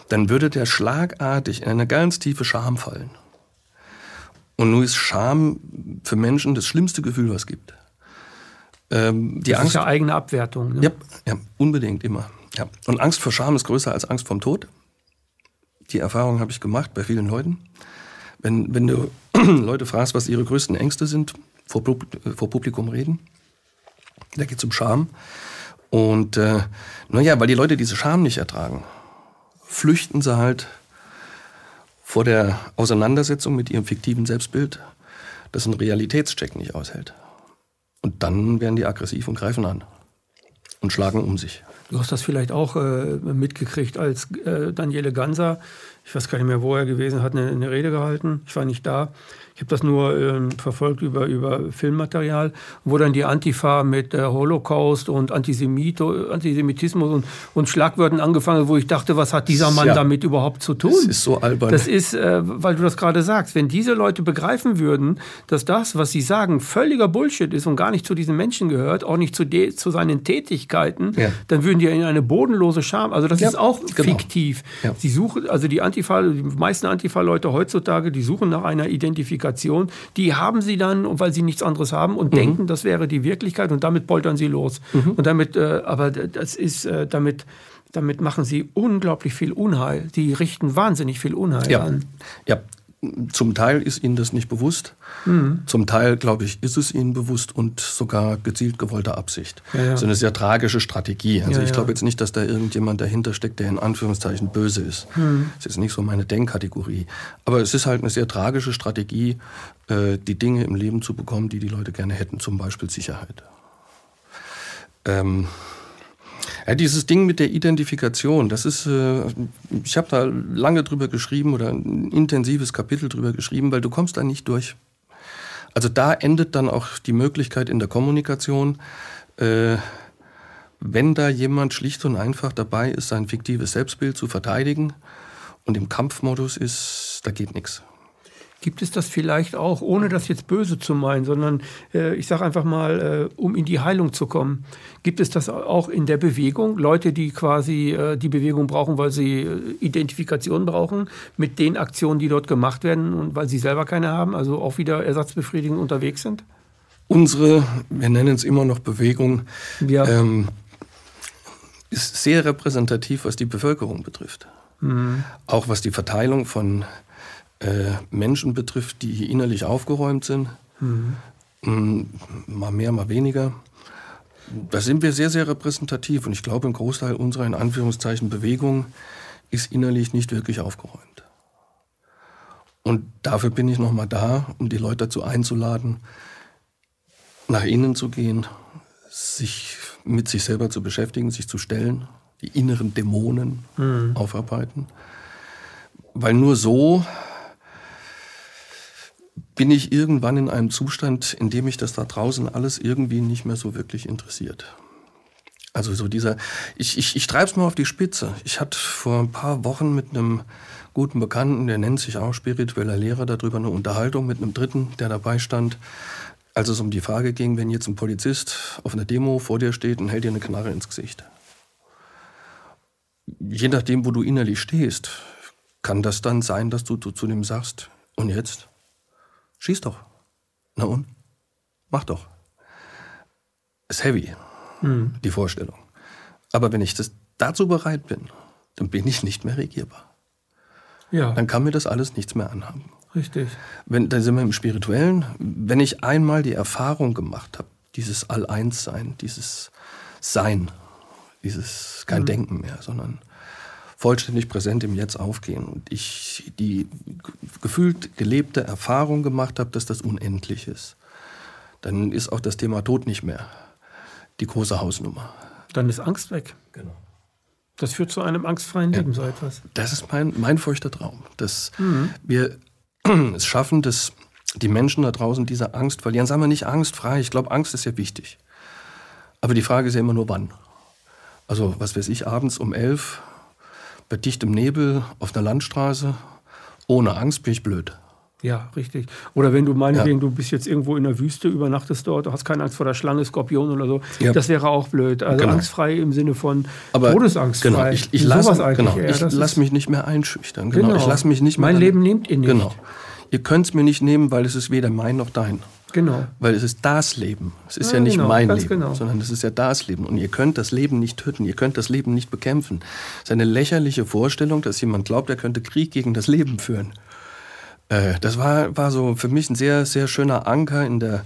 dann würde der schlagartig in eine ganz tiefe Scham fallen. Und nun ist Scham für Menschen das schlimmste Gefühl, was es gibt. Ähm, die das Angst, ist ja eigene Abwertung. Ne? Ja, ja, unbedingt immer. Ja. Und Angst vor Scham ist größer als Angst vom Tod. Die Erfahrung habe ich gemacht bei vielen Leuten. Wenn, wenn du Leute fragst, was ihre größten Ängste sind, vor, vor Publikum reden, da geht es um Scham. Und äh, naja, weil die Leute diese Scham nicht ertragen, flüchten sie halt vor der Auseinandersetzung mit ihrem fiktiven Selbstbild, das einen Realitätscheck nicht aushält. Und dann werden die aggressiv und greifen an und schlagen um sich. Du hast das vielleicht auch äh, mitgekriegt, als äh, Daniele Ganser, ich weiß gar nicht mehr, wo er gewesen hat, eine, eine Rede gehalten. Ich war nicht da. Ich habe das nur ähm, verfolgt über, über Filmmaterial, wo dann die Antifa mit äh, Holocaust und Antisemito, Antisemitismus und, und Schlagwörtern angefangen, wo ich dachte, was hat dieser Mann ja. damit überhaupt zu tun? Das ist so albern. Das ist, äh, weil du das gerade sagst, wenn diese Leute begreifen würden, dass das, was sie sagen, völliger Bullshit ist und gar nicht zu diesen Menschen gehört, auch nicht zu, zu seinen Tätigkeiten, ja. dann würden die in eine bodenlose Scham, also das ja, ist auch genau. fiktiv. Sie suchen, also die Antifa, die meisten Antifa-Leute heutzutage, die suchen nach einer Identifikation Identifikation, die haben sie dann, weil sie nichts anderes haben und mhm. denken, das wäre die Wirklichkeit und damit poltern sie los. Mhm. Und damit, äh, aber das ist, äh, damit, damit machen sie unglaublich viel Unheil. Die richten wahnsinnig viel Unheil ja. an. Ja, zum Teil ist ihnen das nicht bewusst, mhm. zum Teil, glaube ich, ist es ihnen bewusst und sogar gezielt gewollte Absicht. Ja, ja. Das ist eine sehr tragische Strategie. Also ja, ich glaube jetzt nicht, dass da irgendjemand dahinter steckt, der in Anführungszeichen böse ist. Mhm. Das ist nicht so meine Denkkategorie. Aber es ist halt eine sehr tragische Strategie, äh, die Dinge im Leben zu bekommen, die die Leute gerne hätten, zum Beispiel Sicherheit. Ähm, ja, dieses Ding mit der Identifikation, das ist, äh, ich habe da lange drüber geschrieben oder ein intensives Kapitel drüber geschrieben, weil du kommst da nicht durch. Also da endet dann auch die Möglichkeit in der Kommunikation, äh, wenn da jemand schlicht und einfach dabei ist, sein fiktives Selbstbild zu verteidigen und im Kampfmodus ist, da geht nichts. Gibt es das vielleicht auch, ohne das jetzt böse zu meinen, sondern äh, ich sage einfach mal, äh, um in die Heilung zu kommen? Gibt es das auch in der Bewegung? Leute, die quasi äh, die Bewegung brauchen, weil sie äh, Identifikation brauchen mit den Aktionen, die dort gemacht werden und weil sie selber keine haben, also auch wieder Ersatzbefriedigung unterwegs sind? Unsere, wir nennen es immer noch Bewegung, ja. ähm, ist sehr repräsentativ, was die Bevölkerung betrifft. Mhm. Auch was die Verteilung von äh, Menschen betrifft, die innerlich aufgeräumt sind. Mhm. Mal mehr, mal weniger. Da sind wir sehr, sehr repräsentativ und ich glaube, ein Großteil unserer in Anführungszeichen Bewegung ist innerlich nicht wirklich aufgeräumt. Und dafür bin ich nochmal da, um die Leute dazu einzuladen, nach innen zu gehen, sich mit sich selber zu beschäftigen, sich zu stellen, die inneren Dämonen mhm. aufarbeiten. Weil nur so bin ich irgendwann in einem Zustand, in dem mich das da draußen alles irgendwie nicht mehr so wirklich interessiert. Also so dieser, ich, ich, ich treibe es mal auf die Spitze. Ich hatte vor ein paar Wochen mit einem guten Bekannten, der nennt sich auch spiritueller Lehrer, darüber eine Unterhaltung mit einem Dritten, der dabei stand, als es um die Frage ging, wenn jetzt ein Polizist auf einer Demo vor dir steht und hält dir eine Knarre ins Gesicht. Je nachdem, wo du innerlich stehst, kann das dann sein, dass du, du zu dem sagst, und jetzt? Schieß doch. Na und? Mach doch. Ist heavy, mhm. die Vorstellung. Aber wenn ich das dazu bereit bin, dann bin ich nicht mehr regierbar. Ja. Dann kann mir das alles nichts mehr anhaben. Richtig. Wenn, dann sind wir im Spirituellen. Wenn ich einmal die Erfahrung gemacht habe, dieses All-Eins-Sein, dieses Sein, dieses kein mhm. Denken mehr, sondern vollständig präsent im Jetzt aufgehen und ich die gefühlt gelebte Erfahrung gemacht habe, dass das unendlich ist, dann ist auch das Thema Tod nicht mehr die große Hausnummer. Dann ist Angst weg. Genau. Das führt zu einem angstfreien Leben, ja, so etwas. Das ist mein, mein feuchter Traum, dass mhm. wir es schaffen, dass die Menschen da draußen diese Angst verlieren. Sagen wir nicht angstfrei, ich glaube, Angst ist ja wichtig. Aber die Frage ist ja immer nur wann. Also, was weiß ich, abends um elf bei dichtem Nebel auf einer Landstraße, ohne Angst bin ich blöd. Ja, richtig. Oder wenn du meinetwegen, ja. du bist jetzt irgendwo in der Wüste, übernachtest dort, du hast keine Angst vor der Schlange, Skorpion oder so, ja. das wäre auch blöd. Also genau. angstfrei im Sinne von Aber Todesangstfrei. Genau, ich, ich lasse genau, lass mich nicht mehr einschüchtern. Genau, genau. ich lasse mich nicht mehr. Mein Leben nehmt ihr nicht. Genau. Ihr könnt es mir nicht nehmen, weil es ist weder mein noch dein. Genau. Weil es ist das Leben. Es ist ja, ja nicht genau, mein Leben, genau. sondern es ist ja das Leben. Und ihr könnt das Leben nicht töten, ihr könnt das Leben nicht bekämpfen. Es ist eine lächerliche Vorstellung, dass jemand glaubt, er könnte Krieg gegen das Leben führen. Äh, das war, war so für mich ein sehr, sehr schöner Anker in der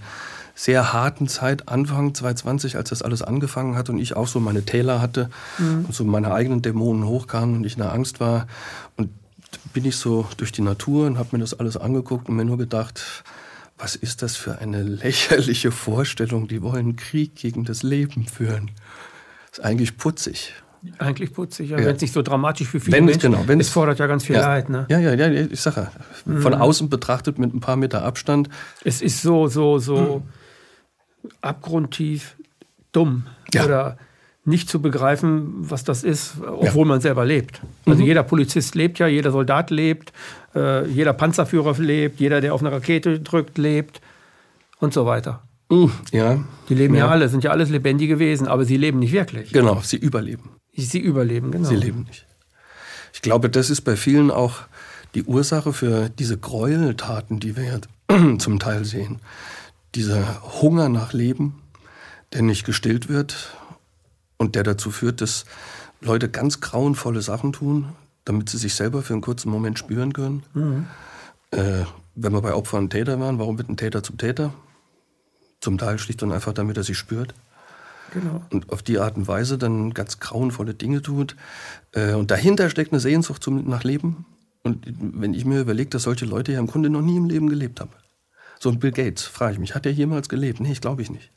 sehr harten Zeit, Anfang 2020, als das alles angefangen hat und ich auch so meine Täler hatte mhm. und so meine eigenen Dämonen hochkamen und ich in der Angst war. Und bin ich so durch die Natur und habe mir das alles angeguckt und mir nur gedacht, was ist das für eine lächerliche Vorstellung? Die wollen Krieg gegen das Leben führen. Das ist eigentlich putzig. Eigentlich putzig, ja. ja. wenn es nicht so dramatisch für viele wenn Menschen genau, wenn es fordert ja ganz viel ja, Leid. Ne? Ja, ja, ja, ich sage ja, von mhm. außen betrachtet mit ein paar Meter Abstand. Es ist so, so, so mhm. abgrundtief dumm. Ja. Oder nicht zu begreifen, was das ist, obwohl ja. man selber lebt. Also mhm. jeder Polizist lebt ja, jeder Soldat lebt, äh, jeder Panzerführer lebt, jeder, der auf eine Rakete drückt, lebt und so weiter. Mhm. Ja. Die leben ja. ja alle, sind ja alles lebendige Wesen, aber sie leben nicht wirklich. Genau, sie überleben. Sie überleben, genau. Sie leben nicht. Ich glaube, das ist bei vielen auch die Ursache für diese Gräueltaten, die wir ja zum Teil sehen. Dieser Hunger nach Leben, der nicht gestillt wird und der dazu führt, dass Leute ganz grauenvolle Sachen tun, damit sie sich selber für einen kurzen Moment spüren können. Mhm. Äh, wenn wir bei Opfer und Täter waren, warum wird ein Täter zum Täter? Zum Teil schlicht und einfach, damit er sich spürt. Genau. Und auf die Art und Weise dann ganz grauenvolle Dinge tut. Äh, und dahinter steckt eine Sehnsucht zum, nach Leben. Und wenn ich mir überlege, dass solche Leute ja im Grunde noch nie im Leben gelebt haben. So ein Bill Gates, frage ich mich, hat er jemals gelebt? Nee, ich glaube ich nicht.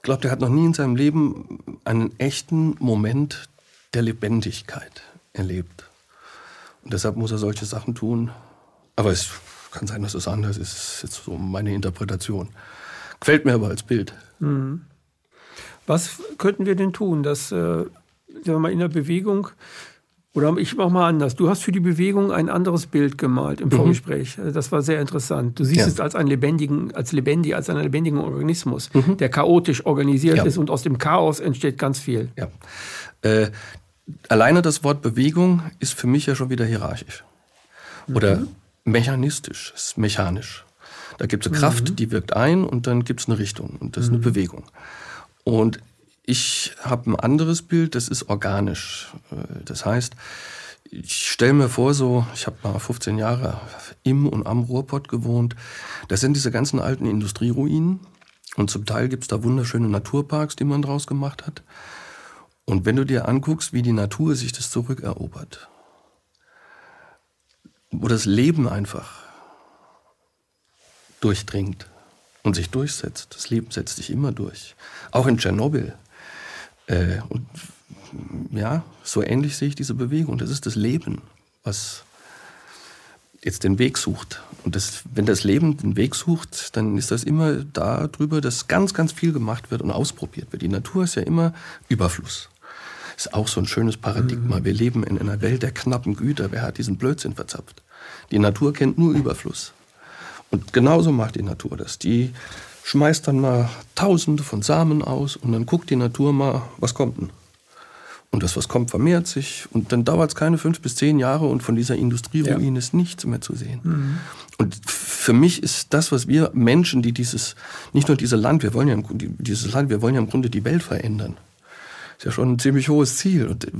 Ich glaube, der hat noch nie in seinem Leben einen echten Moment der Lebendigkeit erlebt. Und deshalb muss er solche Sachen tun. Aber es kann sein, dass es anders ist. Das ist jetzt so meine Interpretation. Gefällt mir aber als Bild. Mhm. Was könnten wir denn tun, dass äh, sagen wir mal in der Bewegung oder ich mache mal anders. Du hast für die Bewegung ein anderes Bild gemalt im mhm. Vorgespräch. Mhm. Das war sehr interessant. Du siehst ja. es als einen lebendigen, als lebendig, als einen lebendigen Organismus, mhm. der chaotisch organisiert ja. ist und aus dem Chaos entsteht ganz viel. Ja. Äh, alleine das Wort Bewegung ist für mich ja schon wieder hierarchisch. Oder mhm. mechanistisch, ist mechanisch. Da gibt es eine Kraft, mhm. die wirkt ein und dann gibt es eine Richtung und das ist eine mhm. Bewegung. Und ich habe ein anderes Bild, das ist organisch. Äh, das heißt, ich stelle mir vor, so, ich habe mal 15 Jahre im und am Ruhrpott gewohnt. Das sind diese ganzen alten Industrieruinen. Und zum Teil gibt es da wunderschöne Naturparks, die man draus gemacht hat. Und wenn du dir anguckst, wie die Natur sich das zurückerobert, wo das Leben einfach durchdringt und sich durchsetzt. Das Leben setzt sich immer durch. Auch in Tschernobyl. Äh, und ja, so ähnlich sehe ich diese Bewegung. Das ist das Leben, was jetzt den Weg sucht. Und das, wenn das Leben den Weg sucht, dann ist das immer darüber, dass ganz, ganz viel gemacht wird und ausprobiert wird. Die Natur ist ja immer Überfluss. Ist auch so ein schönes Paradigma. Mhm. Wir leben in einer Welt der knappen Güter. Wer hat diesen Blödsinn verzapft? Die Natur kennt nur Überfluss. Und genauso macht die Natur das. Die schmeißt dann mal Tausende von Samen aus und dann guckt die Natur mal, was kommt denn? Und das, was kommt, vermehrt sich. Und dann dauert es keine fünf bis zehn Jahre und von dieser Industrieruine ja. ist nichts mehr zu sehen. Mhm. Und für mich ist das, was wir Menschen, die dieses, nicht nur dieses Land, wir wollen ja dieses Land, wir wollen ja im Grunde die Welt verändern. Ist ja schon ein ziemlich hohes Ziel. Und äh,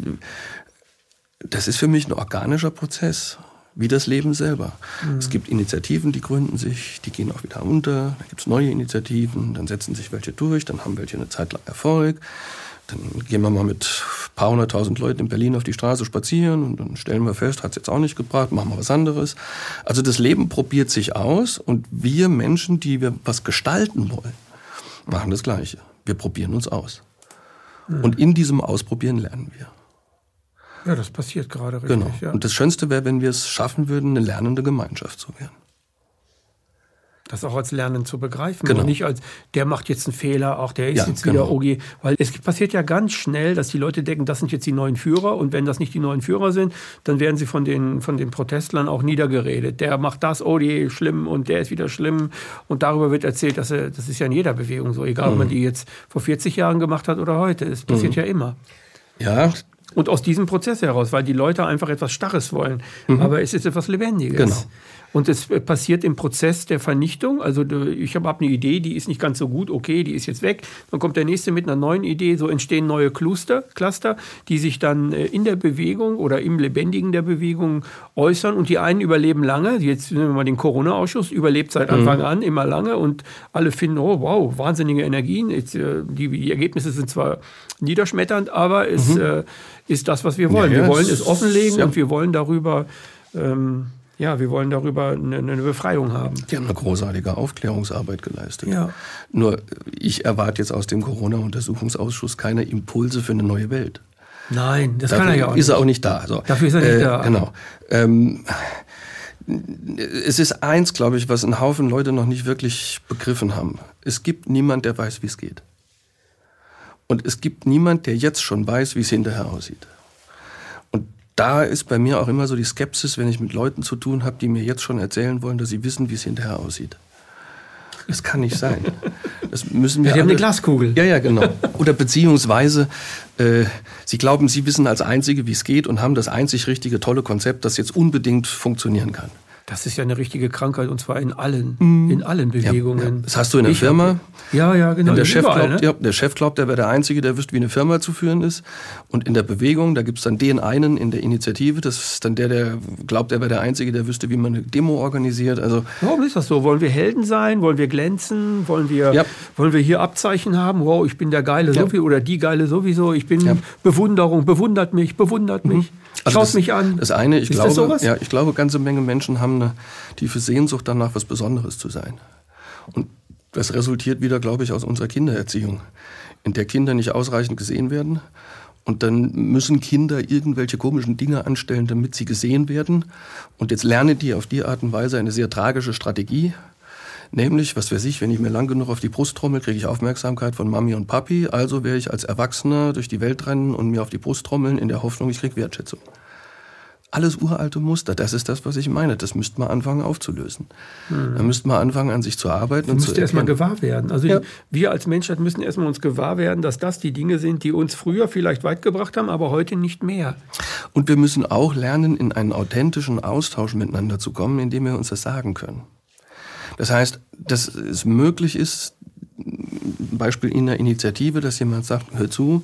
das ist für mich ein organischer Prozess wie das Leben selber. Mhm. Es gibt Initiativen, die gründen sich, die gehen auch wieder unter, dann gibt es neue Initiativen, dann setzen sich welche durch, dann haben welche eine Zeit lang Erfolg. Dann gehen wir mal mit ein paar hunderttausend Leuten in Berlin auf die Straße spazieren und dann stellen wir fest, hat es jetzt auch nicht gebracht, machen wir was anderes. Also das Leben probiert sich aus und wir Menschen, die wir was gestalten wollen, machen das Gleiche. Wir probieren uns aus. Mhm. Und in diesem Ausprobieren lernen wir. Ja, das passiert gerade richtig. Genau. Ja. Und das Schönste wäre, wenn wir es schaffen würden, eine lernende Gemeinschaft zu werden. Das auch als Lernen zu begreifen genau. und nicht als, der macht jetzt einen Fehler, auch der ist ja, jetzt genau. wieder OG. Weil es passiert ja ganz schnell, dass die Leute denken, das sind jetzt die neuen Führer und wenn das nicht die neuen Führer sind, dann werden sie von den, von den Protestlern auch niedergeredet. Der macht das, oh, die schlimm und der ist wieder schlimm und darüber wird erzählt, dass er, das ist ja in jeder Bewegung so, egal mhm. ob man mhm. die jetzt vor 40 Jahren gemacht hat oder heute. Es passiert mhm. ja immer. Ja, und aus diesem Prozess heraus, weil die Leute einfach etwas Starres wollen. Mhm. Aber es ist etwas Lebendiges. Genau. Und es passiert im Prozess der Vernichtung. Also ich habe eine Idee, die ist nicht ganz so gut, okay, die ist jetzt weg. Dann kommt der nächste mit einer neuen Idee. So entstehen neue Cluster, Cluster, die sich dann äh, in der Bewegung oder im Lebendigen der Bewegung äußern. Und die einen überleben lange. Jetzt nehmen wir mal den Corona-Ausschuss, überlebt seit Anfang mhm. an immer lange. Und alle finden, oh wow, wahnsinnige Energien. Jetzt, äh, die, die, Ergebnisse sind zwar niederschmetternd, aber es mhm. äh, ist das, was wir wollen. Ja, wir wollen es offenlegen ja. und wir wollen darüber... Ähm, ja, wir wollen darüber eine, eine, Befreiung haben. Die haben eine großartige Aufklärungsarbeit geleistet. Ja. Nur ich erwarte jetzt aus dem Corona-Untersuchungsausschuss keine Impulse für eine neue Welt. Nein, das Dafür kann er ja auch nicht. Ist er auch nicht da. Also, Dafür ist er nicht äh, da. Genau. Ähm, es ist eins, glaube ich, was ein Haufen Leute noch nicht wirklich begriffen haben. Es gibt niemand, der weiß, wie es geht. Und es gibt niemand, der jetzt schon weiß, wie es hinterher aussieht da ist bei mir auch immer so die Skepsis, wenn ich mit Leuten zu tun habe, die mir jetzt schon erzählen wollen, dass sie wissen, wie es hinterher aussieht. Das kann nicht sein. Das müssen wir. Ja, die alle, haben eine Glaskugel. Ja, ja, genau. Oder beziehungsweise, äh, sie glauben, sie wissen als Einzige, wie es geht und haben das einzig richtige, tolle Konzept, das jetzt unbedingt funktionieren kann. Das ist ja eine richtige Krankheit und zwar in allen, mm. in allen Bewegungen. Ja, ja. Das hast du in der ich Firma. Ja, ja, genau. Der Chef, überall, glaubt, ne? ja, der Chef glaubt, er wäre der Einzige, der wüsste, wie eine Firma zu führen ist. Und in der Bewegung, da gibt es dann den einen in der Initiative, das ist dann der, der glaubt, er wäre der Einzige, der wüsste, wie man eine Demo organisiert. Also, Warum ist das so? Wollen wir Helden sein? Wollen wir glänzen? Wollen wir, ja. wollen wir hier Abzeichen haben? Wow, ich bin der Geile sowieso oder die Geile sowieso. Ich bin Bewunderung, bewundert mich, bewundert mhm. mich. Also Schaut das, mich an. Das eine, ich ist glaube, ja, ich glaube, ganze Menge Menschen haben eine tiefe Sehnsucht danach, was Besonderes zu sein. Und das resultiert wieder, glaube ich, aus unserer Kindererziehung, in der Kinder nicht ausreichend gesehen werden. Und dann müssen Kinder irgendwelche komischen Dinge anstellen, damit sie gesehen werden. Und jetzt lernen die auf die Art und Weise eine sehr tragische Strategie. Nämlich, was weiß ich, wenn ich mir lang genug auf die Brust trommel, kriege ich Aufmerksamkeit von Mami und Papi. Also werde ich als Erwachsener durch die Welt rennen und mir auf die Brust trommeln in der Hoffnung, ich kriege Wertschätzung. Alles uralte Muster, das ist das, was ich meine. Das müsste man anfangen aufzulösen. Mhm. Da müsste man anfangen, an sich zu arbeiten. Man müsste erstmal gewahr werden. Also ja. wir als Menschheit müssen erstmal uns gewahr werden, dass das die Dinge sind, die uns früher vielleicht weit gebracht haben, aber heute nicht mehr. Und wir müssen auch lernen, in einen authentischen Austausch miteinander zu kommen, indem wir uns das sagen können. Das heißt, dass es möglich ist, Beispiel in der Initiative, dass jemand sagt, hör zu,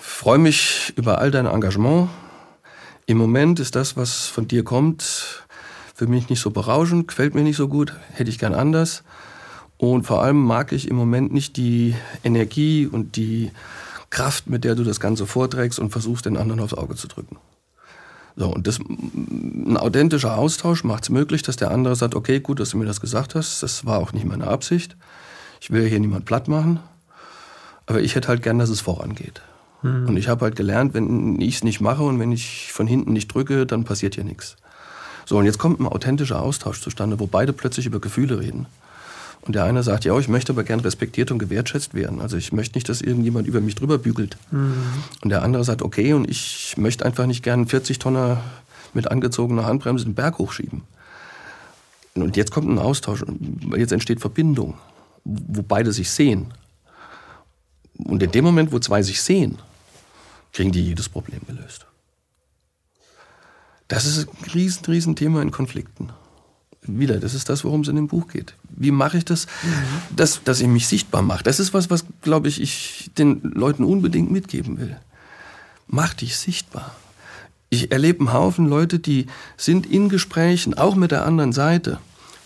freue mich über all dein Engagement. Im Moment ist das, was von dir kommt, für mich nicht so berauschend, gefällt mir nicht so gut, hätte ich gern anders. Und vor allem mag ich im Moment nicht die Energie und die Kraft, mit der du das Ganze vorträgst und versuchst, den anderen aufs Auge zu drücken. So, und das, ein authentischer Austausch macht es möglich, dass der andere sagt, okay, gut, dass du mir das gesagt hast, das war auch nicht meine Absicht. Ich will hier niemand platt machen, aber ich hätte halt gern, dass es vorangeht. Mhm. Und ich habe halt gelernt, wenn ich es nicht mache und wenn ich von hinten nicht drücke, dann passiert hier nichts. So, und jetzt kommt ein authentischer Austausch zustande, wo beide plötzlich über Gefühle reden. Und der eine sagt, ja, ich möchte aber gern respektiert und gewertschätzt werden. Also ich möchte nicht, dass irgendjemand über mich drüber bügelt. Mhm. Und der andere sagt, okay, und ich möchte einfach nicht gern 40 Tonner mit angezogener Handbremse den Berg hochschieben. Und jetzt kommt ein Austausch, jetzt entsteht Verbindung, wo beide sich sehen. Und in dem Moment, wo zwei sich sehen, kriegen die jedes Problem gelöst. Das ist ein riesen, riesen Thema in Konflikten wieder, das ist das, worum es in dem Buch geht. Wie mache ich das, mhm. dass, dass ich mich sichtbar mache? Das ist was, was, glaube ich, ich den Leuten unbedingt mitgeben will. Mach dich sichtbar. Ich erlebe einen Haufen Leute, die sind in Gesprächen, auch mit der anderen Seite,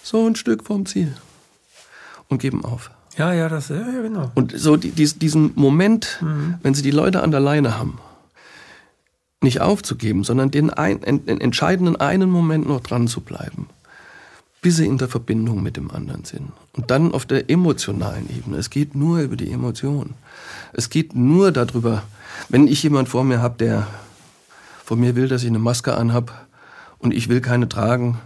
so ein Stück vom Ziel und geben auf. Ja, ja, das, ja, genau. Und so die, diesen Moment, mhm. wenn sie die Leute an der Leine haben, nicht aufzugeben, sondern den, ein, den entscheidenden einen Moment noch dran zu bleiben bis sie in der Verbindung mit dem anderen sind. Und dann auf der emotionalen Ebene. Es geht nur über die Emotionen. Es geht nur darüber, wenn ich jemand vor mir habe, der von mir will, dass ich eine Maske anhab und ich will keine tragen,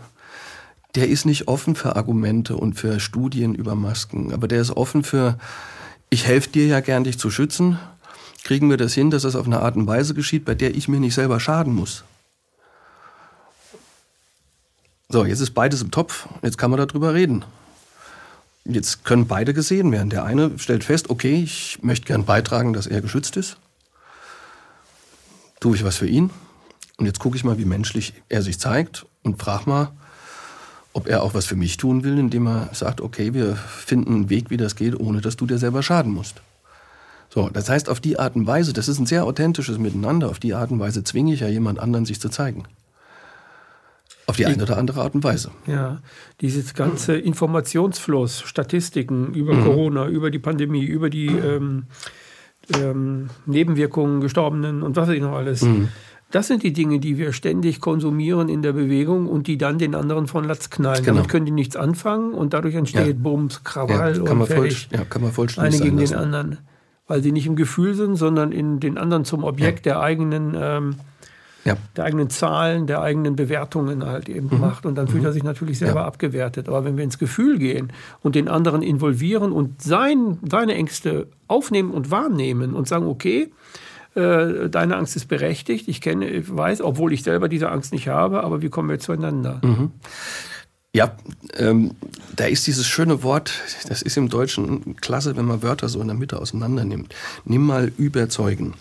der ist nicht offen für Argumente und für Studien über Masken, aber der ist offen für, ich helfe dir ja gern, dich zu schützen. Kriegen wir das hin, dass das auf eine Art und Weise geschieht, bei der ich mir nicht selber schaden muss? So, jetzt ist beides im Topf, jetzt kann man darüber reden. Jetzt können beide gesehen werden. Der eine stellt fest, okay, ich möchte gern beitragen, dass er geschützt ist. Tue ich was für ihn. Und jetzt gucke ich mal, wie menschlich er sich zeigt und frage mal, ob er auch was für mich tun will, indem er sagt, okay, wir finden einen Weg, wie das geht, ohne dass du dir selber schaden musst. So, das heißt, auf die Art und Weise, das ist ein sehr authentisches Miteinander, auf die Art und Weise zwinge ich ja jemand anderen, sich zu zeigen. Auf die eine oder andere Art und Weise. Ja, dieses ganze Informationsfluss, Statistiken über mhm. Corona, über die Pandemie, über die ähm, ähm, Nebenwirkungen, Gestorbenen und was weiß ich noch alles. Mhm. Das sind die Dinge, die wir ständig konsumieren in der Bewegung und die dann den anderen von Latz knallen. Genau. Damit können die nichts anfangen und dadurch entsteht ja. Bums, Krawall ja, und fertig. Voll, ja, kann man voll Eine gegen den anderen. Weil sie nicht im Gefühl sind, sondern in den anderen zum Objekt ja. der eigenen ähm, ja. der eigenen Zahlen, der eigenen Bewertungen halt eben mhm. macht. Und dann fühlt mhm. er sich natürlich selber ja. abgewertet. Aber wenn wir ins Gefühl gehen und den anderen involvieren und sein, seine Ängste aufnehmen und wahrnehmen und sagen, okay, äh, deine Angst ist berechtigt, ich kenne, ich weiß, obwohl ich selber diese Angst nicht habe, aber wie kommen wir zueinander? Mhm. Ja, ähm, da ist dieses schöne Wort, das ist im Deutschen klasse, wenn man Wörter so in der Mitte auseinander nimmt. Nimm mal überzeugen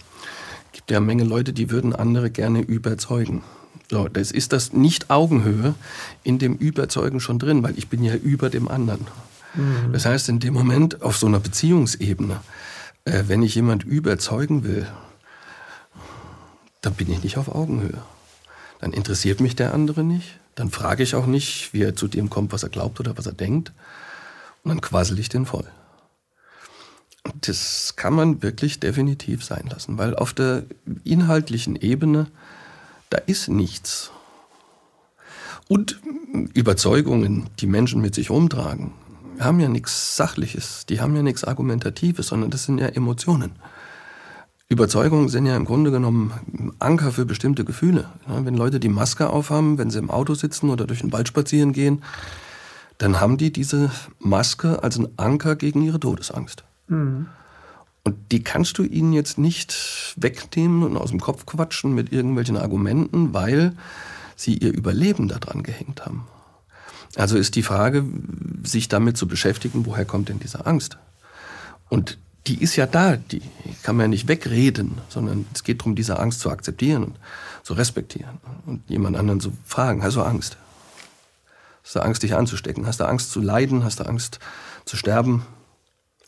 gibt ja eine Menge Leute, die würden andere gerne überzeugen. So, das ist das Nicht-Augenhöhe in dem Überzeugen schon drin, weil ich bin ja über dem anderen. Mhm. Das heißt, in dem Moment auf so einer Beziehungsebene, äh, wenn ich jemand überzeugen will, dann bin ich nicht auf Augenhöhe. Dann interessiert mich der andere nicht. Dann frage ich auch nicht, wie er zu dem kommt, was er glaubt oder was er denkt. Und dann quassel ich den voll. Das kann man wirklich definitiv sein lassen, weil auf der inhaltlichen Ebene, da ist nichts. Und Überzeugungen, die Menschen mit sich rumtragen, haben ja nichts Sachliches, die haben ja nichts Argumentatives, sondern das sind ja Emotionen. Überzeugungen sind ja im Grunde genommen Anker für bestimmte Gefühle. Wenn Leute die Maske aufhaben, wenn sie im Auto sitzen oder durch den Wald spazieren gehen, dann haben die diese Maske als einen Anker gegen ihre Todesangst. Mhm. Und die kannst du ihnen jetzt nicht wegnehmen und aus dem Kopf quatschen mit irgendwelchen Argumenten, weil sie ihr Überleben daran gehängt haben. Also ist die Frage, sich damit zu beschäftigen, woher kommt denn diese Angst? Und die ist ja da, die kann man ja nicht wegreden, sondern es geht darum, diese Angst zu akzeptieren und zu respektieren und jemand anderen zu fragen, hast du Angst? Hast du Angst, dich anzustecken? Hast du Angst zu leiden? Hast du Angst zu sterben?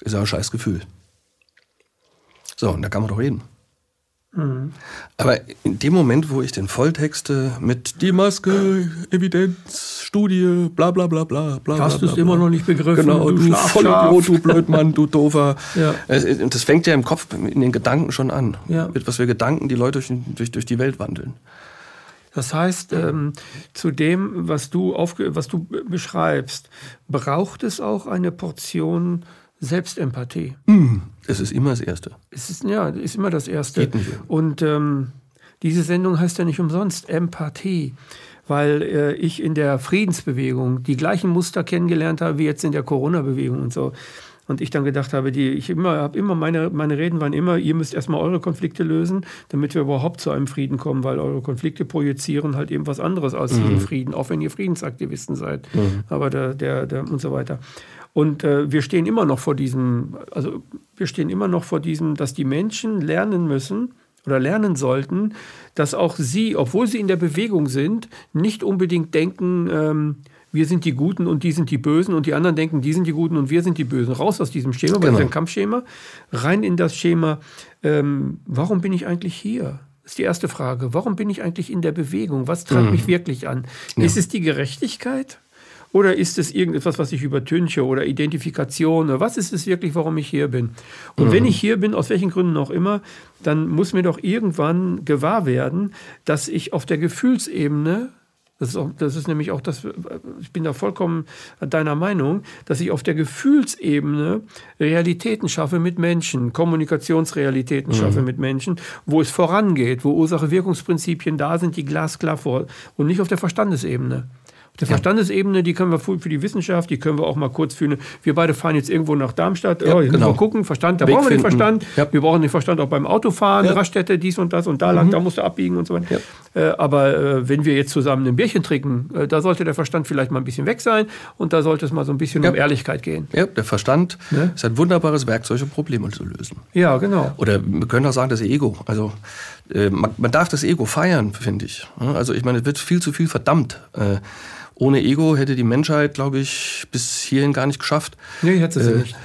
Ist ja ein scheiß Gefühl. So, und da kann man doch reden. Mhm. Aber in dem Moment, wo ich den Volltexte mit die Maske, Evidenz, Studie, bla bla bla bla bla. Hast du es immer noch nicht begriffen? Genau, du, du Vollidiot, du Blödmann, du Dover. ja. Das fängt ja im Kopf, in den Gedanken schon an. Ja. Mit was für Gedanken die Leute durch, durch, die Welt wandeln. Das heißt, ähm, zu dem, was du, aufge was du beschreibst, braucht es auch eine Portion Selbstempathie. Mm, es ist immer das Erste. Es ist, ja, ist immer das Erste. Geht nicht. Und ähm, diese Sendung heißt ja nicht umsonst Empathie, weil äh, ich in der Friedensbewegung die gleichen Muster kennengelernt habe wie jetzt in der Corona-Bewegung und so. Und ich dann gedacht habe, die, ich immer, habe immer meine, meine Reden waren immer, ihr müsst erstmal eure Konflikte lösen, damit wir überhaupt zu einem Frieden kommen, weil eure Konflikte projizieren halt eben was anderes als mhm. Frieden, auch wenn ihr Friedensaktivisten seid. Mhm. Aber der, der, der und so weiter. Und äh, wir stehen immer noch vor diesem, also wir stehen immer noch vor diesem, dass die Menschen lernen müssen oder lernen sollten, dass auch sie, obwohl sie in der Bewegung sind, nicht unbedingt denken, ähm, wir sind die Guten und die sind die Bösen und die anderen denken, die sind die Guten und wir sind die Bösen. Raus aus diesem Schema, genau. diesem Kampfschema, rein in das Schema, ähm, warum bin ich eigentlich hier? Das ist die erste Frage. Warum bin ich eigentlich in der Bewegung? Was treibt mhm. mich wirklich an? Ja. Ist es die Gerechtigkeit? Oder ist es irgendetwas, was ich übertünche oder Identifikation? Oder was ist es wirklich, warum ich hier bin? Und mhm. wenn ich hier bin, aus welchen Gründen auch immer, dann muss mir doch irgendwann gewahr werden, dass ich auf der Gefühlsebene das ist, auch, das ist nämlich auch das, ich bin da vollkommen deiner Meinung, dass ich auf der Gefühlsebene Realitäten schaffe mit Menschen, Kommunikationsrealitäten mhm. schaffe mit Menschen, wo es vorangeht, wo Ursache-Wirkungsprinzipien da sind, die glasklar vor und nicht auf der Verstandesebene. Der Verstandesebene, die können wir für die Wissenschaft, die können wir auch mal kurz führen. Wir beide fahren jetzt irgendwo nach Darmstadt. Ja, oh, genau. Mal gucken, Verstand, da Weg brauchen wir den Verstand. Ja. Wir brauchen den Verstand auch beim Autofahren, ja. Raststätte, dies und das und da lang, mhm. da musst du abbiegen und so weiter. Ja. Äh, aber äh, wenn wir jetzt zusammen ein Bierchen trinken, äh, da sollte der Verstand vielleicht mal ein bisschen weg sein und da sollte es mal so ein bisschen um Ehrlichkeit gehen. Ja, der Verstand ist ein wunderbares Werkzeug, um Probleme zu lösen. Ja, genau. Oder wir können auch sagen, das Ego. Also äh, man, man, darf das Ego feiern, finde ich. Also ich meine, es wird viel zu viel verdammt. Ohne Ego hätte die Menschheit, glaube ich, bis hierhin gar nicht geschafft. Nee, hätte sie äh, nicht.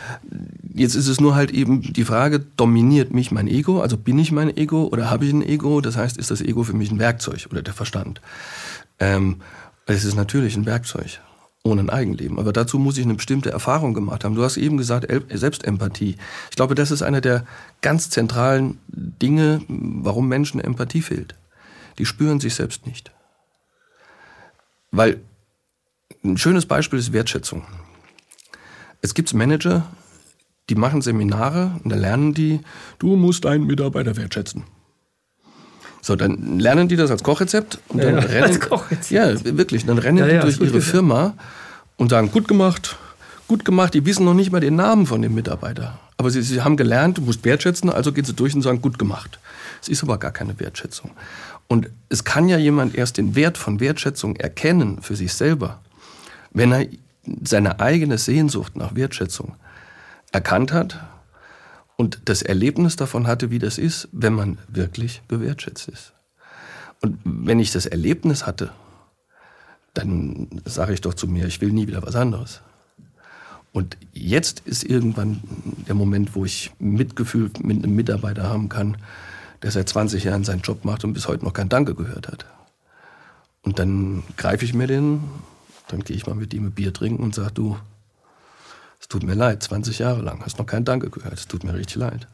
Jetzt ist es nur halt eben die Frage, dominiert mich mein Ego? Also bin ich mein Ego oder habe ich ein Ego? Das heißt, ist das Ego für mich ein Werkzeug oder der Verstand? Ähm, es ist natürlich ein Werkzeug ohne ein Eigenleben. Aber dazu muss ich eine bestimmte Erfahrung gemacht haben. Du hast eben gesagt, Selbstempathie. Ich glaube, das ist einer der ganz zentralen Dinge, warum Menschen Empathie fehlt. Die spüren sich selbst nicht. Weil ein schönes Beispiel ist Wertschätzung. Es gibt Manager, die machen Seminare und da lernen die, du musst deinen Mitarbeiter wertschätzen. So, dann lernen die das als Kochrezept und dann ja, rennen, als Kochrezept. ja wirklich, dann rennen ja, die durch ihre Firma und sagen, gut gemacht, gut gemacht. Die wissen noch nicht mal den Namen von dem Mitarbeiter, aber sie, sie haben gelernt, du musst wertschätzen, also gehen sie durch und sagen, gut gemacht. Es ist aber gar keine Wertschätzung. Und es kann ja jemand erst den Wert von Wertschätzung erkennen für sich selber, wenn er seine eigene Sehnsucht nach Wertschätzung erkannt hat und das Erlebnis davon hatte, wie das ist, wenn man wirklich gewertschätzt ist. Und wenn ich das Erlebnis hatte, dann sage ich doch zu mir, ich will nie wieder was anderes. Und jetzt ist irgendwann der Moment, wo ich Mitgefühl mit einem Mitarbeiter haben kann, der seit 20 Jahren seinen Job macht und bis heute noch kein Danke gehört hat. Und dann greife ich mir den, dann gehe ich mal mit ihm ein Bier trinken und sage, du, es tut mir leid, 20 Jahre lang hast noch kein Danke gehört, es tut mir richtig leid.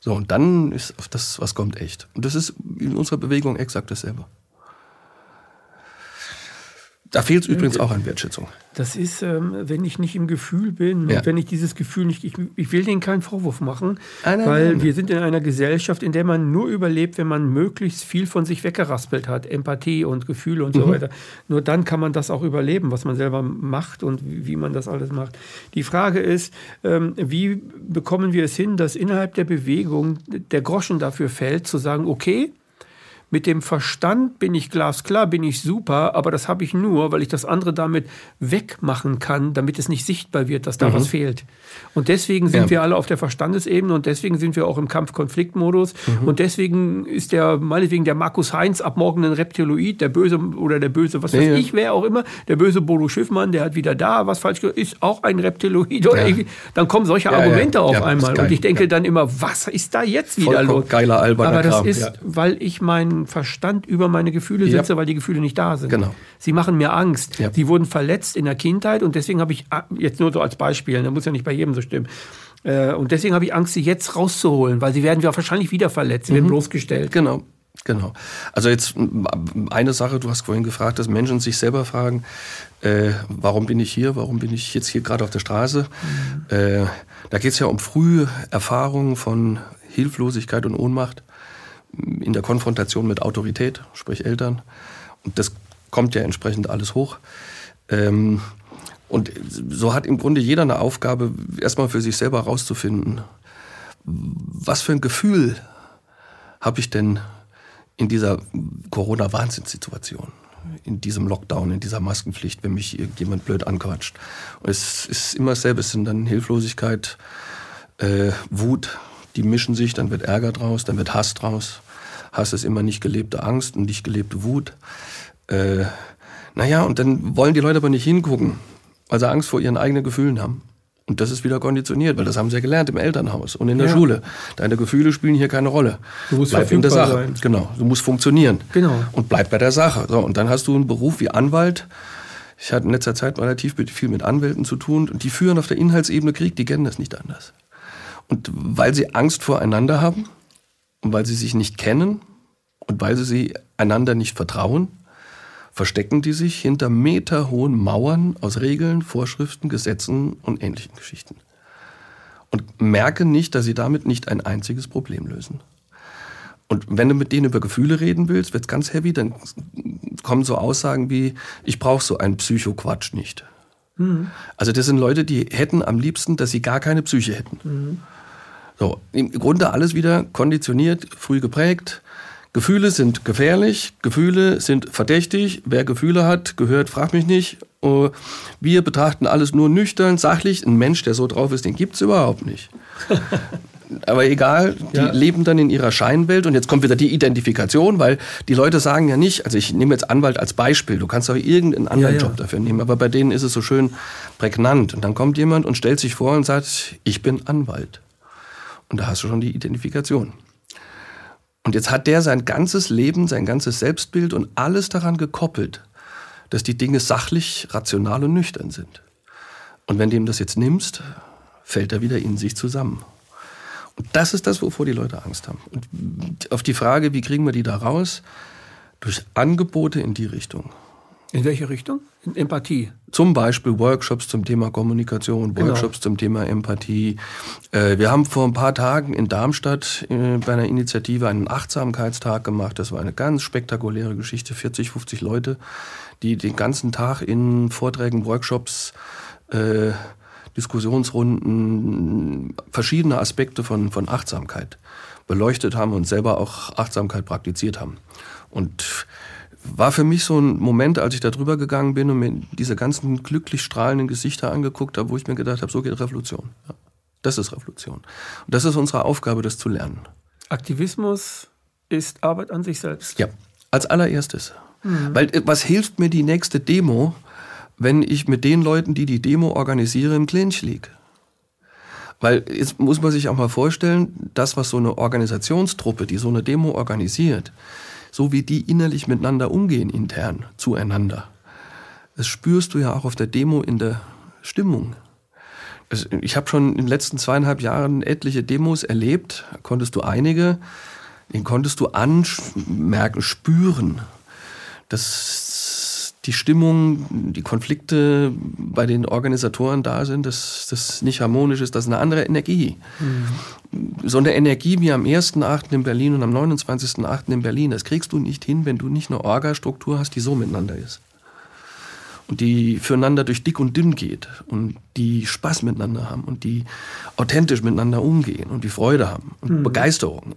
So, und dann ist auf das, was kommt, echt. Und das ist in unserer Bewegung exakt dasselbe. Da fehlt es übrigens auch an Wertschätzung. Das ist, ähm, wenn ich nicht im Gefühl bin ja. und wenn ich dieses Gefühl nicht, ich, ich will denen keinen Vorwurf machen, nein, nein, weil nein. wir sind in einer Gesellschaft, in der man nur überlebt, wenn man möglichst viel von sich weggeraspelt hat, Empathie und Gefühle und mhm. so weiter. Nur dann kann man das auch überleben, was man selber macht und wie, wie man das alles macht. Die Frage ist, ähm, wie bekommen wir es hin, dass innerhalb der Bewegung der Groschen dafür fällt, zu sagen, okay, mit dem Verstand bin ich glasklar, bin ich super, aber das habe ich nur, weil ich das andere damit wegmachen kann, damit es nicht sichtbar wird, dass da mhm. was fehlt. Und deswegen sind ja. wir alle auf der Verstandesebene und deswegen sind wir auch im Kampf-Konflikt-Modus. Mhm. Und deswegen ist der, meinetwegen der Markus Heinz ab morgen ein Reptiloid, der Böse oder der Böse, was weiß ja, ich, wer auch immer, der böse Bodo Schiffmann, der hat wieder da was falsch gemacht, ist auch ein Reptiloid. Oder irgendwie. Dann kommen solche Argumente auf einmal. Und ich denke dann immer, was ist da jetzt wieder Vollkommen los? Geiler alberner Aber das ist, weil ich Verstand über meine Gefühle setze, ja. weil die Gefühle nicht da sind. Genau. Sie machen mir Angst. Ja. Sie wurden verletzt in der Kindheit und deswegen habe ich, ah, jetzt nur so als Beispiel, da muss ja nicht bei jedem so stimmen, äh, und deswegen habe ich Angst, sie jetzt rauszuholen, weil sie werden ja wahrscheinlich wieder verletzt, sie mhm. werden bloßgestellt. Genau. Genau. Also jetzt eine Sache, du hast vorhin gefragt, dass Menschen sich selber fragen, äh, warum bin ich hier, warum bin ich jetzt hier gerade auf der Straße? Mhm. Äh, da geht es ja um frühe Erfahrungen von Hilflosigkeit und Ohnmacht in der Konfrontation mit Autorität, sprich Eltern. Und das kommt ja entsprechend alles hoch. Ähm, und so hat im Grunde jeder eine Aufgabe, erstmal für sich selber herauszufinden, was für ein Gefühl habe ich denn in dieser Corona-Wahnsinnssituation, in diesem Lockdown, in dieser Maskenpflicht, wenn mich irgendjemand blöd anquatscht. Und es ist immer dasselbe, es sind dann Hilflosigkeit, äh, Wut, die mischen sich, dann wird Ärger draus, dann wird Hass draus. Hass ist immer nicht gelebte Angst und nicht gelebte Wut. Äh, naja, und dann wollen die Leute aber nicht hingucken, weil sie Angst vor ihren eigenen Gefühlen haben. Und das ist wieder konditioniert, weil das haben sie ja gelernt im Elternhaus und in der ja. Schule. Deine Gefühle spielen hier keine Rolle. Du musst bleib in der Sache. Sein. Genau, du musst funktionieren. Genau. Und bleib bei der Sache. So, und dann hast du einen Beruf wie Anwalt. Ich hatte in letzter Zeit relativ viel mit Anwälten zu tun und die führen auf der Inhaltsebene Krieg, die kennen das nicht anders. Und weil sie Angst voreinander haben und weil sie sich nicht kennen und weil sie einander nicht vertrauen, verstecken die sich hinter meterhohen Mauern aus Regeln, Vorschriften, Gesetzen und ähnlichen Geschichten. Und merken nicht, dass sie damit nicht ein einziges Problem lösen. Und wenn du mit denen über Gefühle reden willst, wird es ganz heavy, dann kommen so Aussagen wie, ich brauche so einen Psycho-Quatsch nicht. Mhm. Also das sind Leute, die hätten am liebsten, dass sie gar keine Psyche hätten. Mhm. So, im Grunde alles wieder konditioniert, früh geprägt, Gefühle sind gefährlich, Gefühle sind verdächtig. Wer Gefühle hat, gehört, frag mich nicht. Oh, wir betrachten alles nur nüchtern, sachlich. Ein Mensch, der so drauf ist, den gibt es überhaupt nicht. Aber egal, die ja. leben dann in ihrer Scheinwelt und jetzt kommt wieder die Identifikation, weil die Leute sagen ja nicht, also ich nehme jetzt Anwalt als Beispiel, du kannst auch irgendeinen anderen ja, ja. Job dafür nehmen, aber bei denen ist es so schön prägnant. Und dann kommt jemand und stellt sich vor und sagt, ich bin Anwalt. Und da hast du schon die Identifikation. Und jetzt hat der sein ganzes Leben, sein ganzes Selbstbild und alles daran gekoppelt, dass die Dinge sachlich, rational und nüchtern sind. Und wenn du ihm das jetzt nimmst, fällt er wieder in sich zusammen. Das ist das, wovor die Leute Angst haben. Und auf die Frage, wie kriegen wir die da raus? Durch Angebote in die Richtung. In welche Richtung? In Empathie. Zum Beispiel Workshops zum Thema Kommunikation, genau. Workshops genau. zum Thema Empathie. Äh, wir haben vor ein paar Tagen in Darmstadt äh, bei einer Initiative einen Achtsamkeitstag gemacht. Das war eine ganz spektakuläre Geschichte. 40, 50 Leute, die den ganzen Tag in Vorträgen, Workshops, äh, Diskussionsrunden verschiedene Aspekte von, von Achtsamkeit beleuchtet haben und selber auch Achtsamkeit praktiziert haben. Und war für mich so ein Moment, als ich da drüber gegangen bin und mir diese ganzen glücklich strahlenden Gesichter angeguckt habe, wo ich mir gedacht habe, so geht Revolution. Das ist Revolution. Und das ist unsere Aufgabe, das zu lernen. Aktivismus ist Arbeit an sich selbst. Ja, als allererstes. Mhm. Weil äh, was hilft mir die nächste Demo, wenn ich mit den Leuten, die die Demo organisieren, im Clinch liege? Weil jetzt muss man sich auch mal vorstellen, das, was so eine Organisationstruppe, die so eine Demo organisiert, so wie die innerlich miteinander umgehen, intern, zueinander, das spürst du ja auch auf der Demo in der Stimmung. Ich habe schon in den letzten zweieinhalb Jahren etliche Demos erlebt, konntest du einige, den konntest du anmerken, spüren, dass die Stimmung, die Konflikte bei den Organisatoren da sind, dass das nicht harmonisch ist, das ist eine andere Energie. Mhm. So eine Energie wie am 1.8. in Berlin und am 29.8. in Berlin, das kriegst du nicht hin, wenn du nicht eine Orga-Struktur hast, die so miteinander ist und die füreinander durch dick und dünn geht und die Spaß miteinander haben und die authentisch miteinander umgehen und die Freude haben und mhm. Begeisterung.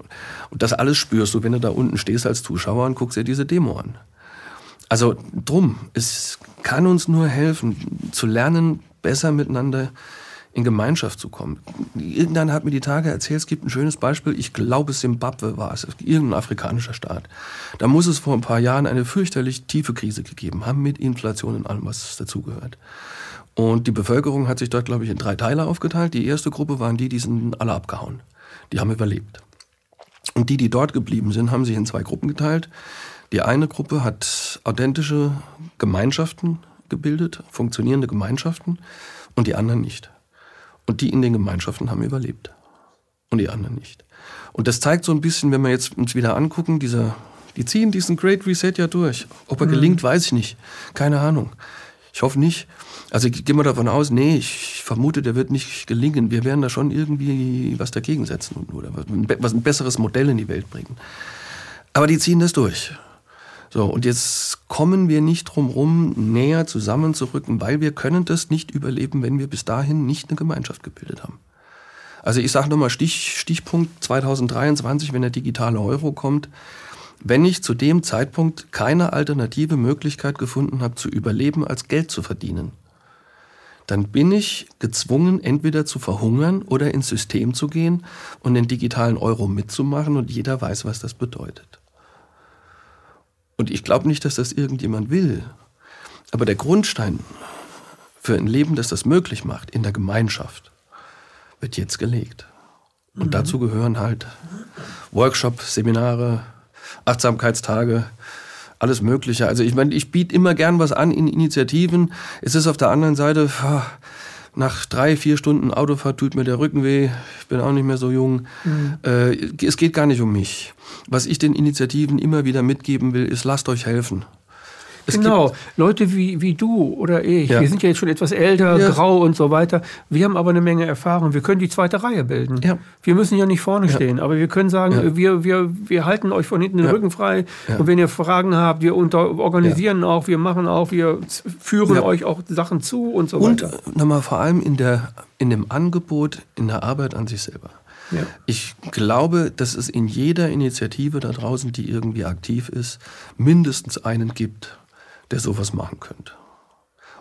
Und das alles spürst du, wenn du da unten stehst als Zuschauer und guckst dir diese Demo an. Also drum, es kann uns nur helfen, zu lernen, besser miteinander in Gemeinschaft zu kommen. Irgendeiner hat mir die Tage erzählt, es gibt ein schönes Beispiel, ich glaube Simbabwe war es, irgendein afrikanischer Staat. Da muss es vor ein paar Jahren eine fürchterlich tiefe Krise gegeben haben, mit Inflation und allem, was dazugehört. Und die Bevölkerung hat sich dort, glaube ich, in drei Teile aufgeteilt. Die erste Gruppe waren die, die sind alle abgehauen. Die haben überlebt. Und die, die dort geblieben sind, haben sich in zwei Gruppen geteilt. Die eine Gruppe hat authentische Gemeinschaften gebildet, funktionierende Gemeinschaften, und die anderen nicht. Und die in den Gemeinschaften haben überlebt. Und die anderen nicht. Und das zeigt so ein bisschen, wenn wir jetzt uns wieder angucken, dieser, die ziehen diesen Great Reset ja durch. Ob er mhm. gelingt, weiß ich nicht. Keine Ahnung. Ich hoffe nicht. Also ich gehe mal davon aus, nee, ich vermute, der wird nicht gelingen. Wir werden da schon irgendwie was dagegen setzen oder was ein besseres Modell in die Welt bringen. Aber die ziehen das durch. So, und jetzt kommen wir nicht drum rum, näher zusammenzurücken, weil wir können das nicht überleben, wenn wir bis dahin nicht eine Gemeinschaft gebildet haben. Also ich sage nochmal Stich, Stichpunkt 2023, wenn der digitale Euro kommt, wenn ich zu dem Zeitpunkt keine alternative Möglichkeit gefunden habe, zu überleben, als Geld zu verdienen, dann bin ich gezwungen, entweder zu verhungern oder ins System zu gehen und den digitalen Euro mitzumachen und jeder weiß, was das bedeutet. Und ich glaube nicht, dass das irgendjemand will. Aber der Grundstein für ein Leben, das das möglich macht, in der Gemeinschaft, wird jetzt gelegt. Und mhm. dazu gehören halt Workshops, Seminare, Achtsamkeitstage, alles Mögliche. Also ich meine, ich biete immer gern was an in Initiativen. Es ist auf der anderen Seite, nach drei, vier Stunden Autofahrt tut mir der Rücken weh. Ich bin auch nicht mehr so jung. Mhm. Äh, es geht gar nicht um mich. Was ich den Initiativen immer wieder mitgeben will, ist, lasst euch helfen. Es genau, Leute wie, wie du oder ich, ja. wir sind ja jetzt schon etwas älter, ja. grau und so weiter. Wir haben aber eine Menge Erfahrung. Wir können die zweite Reihe bilden. Ja. Wir müssen ja nicht vorne stehen, aber wir können sagen, wir, wir, wir halten euch von hinten den Rücken frei. Und wenn ihr Fragen habt, wir unter, organisieren auch, wir machen auch, wir führen euch auch Sachen zu und so weiter. Und nochmal vor allem in, der, in dem Angebot, in der Arbeit an sich selber. Ja. Ich glaube, dass es in jeder Initiative da draußen, die irgendwie aktiv ist, mindestens einen gibt, der sowas machen könnte.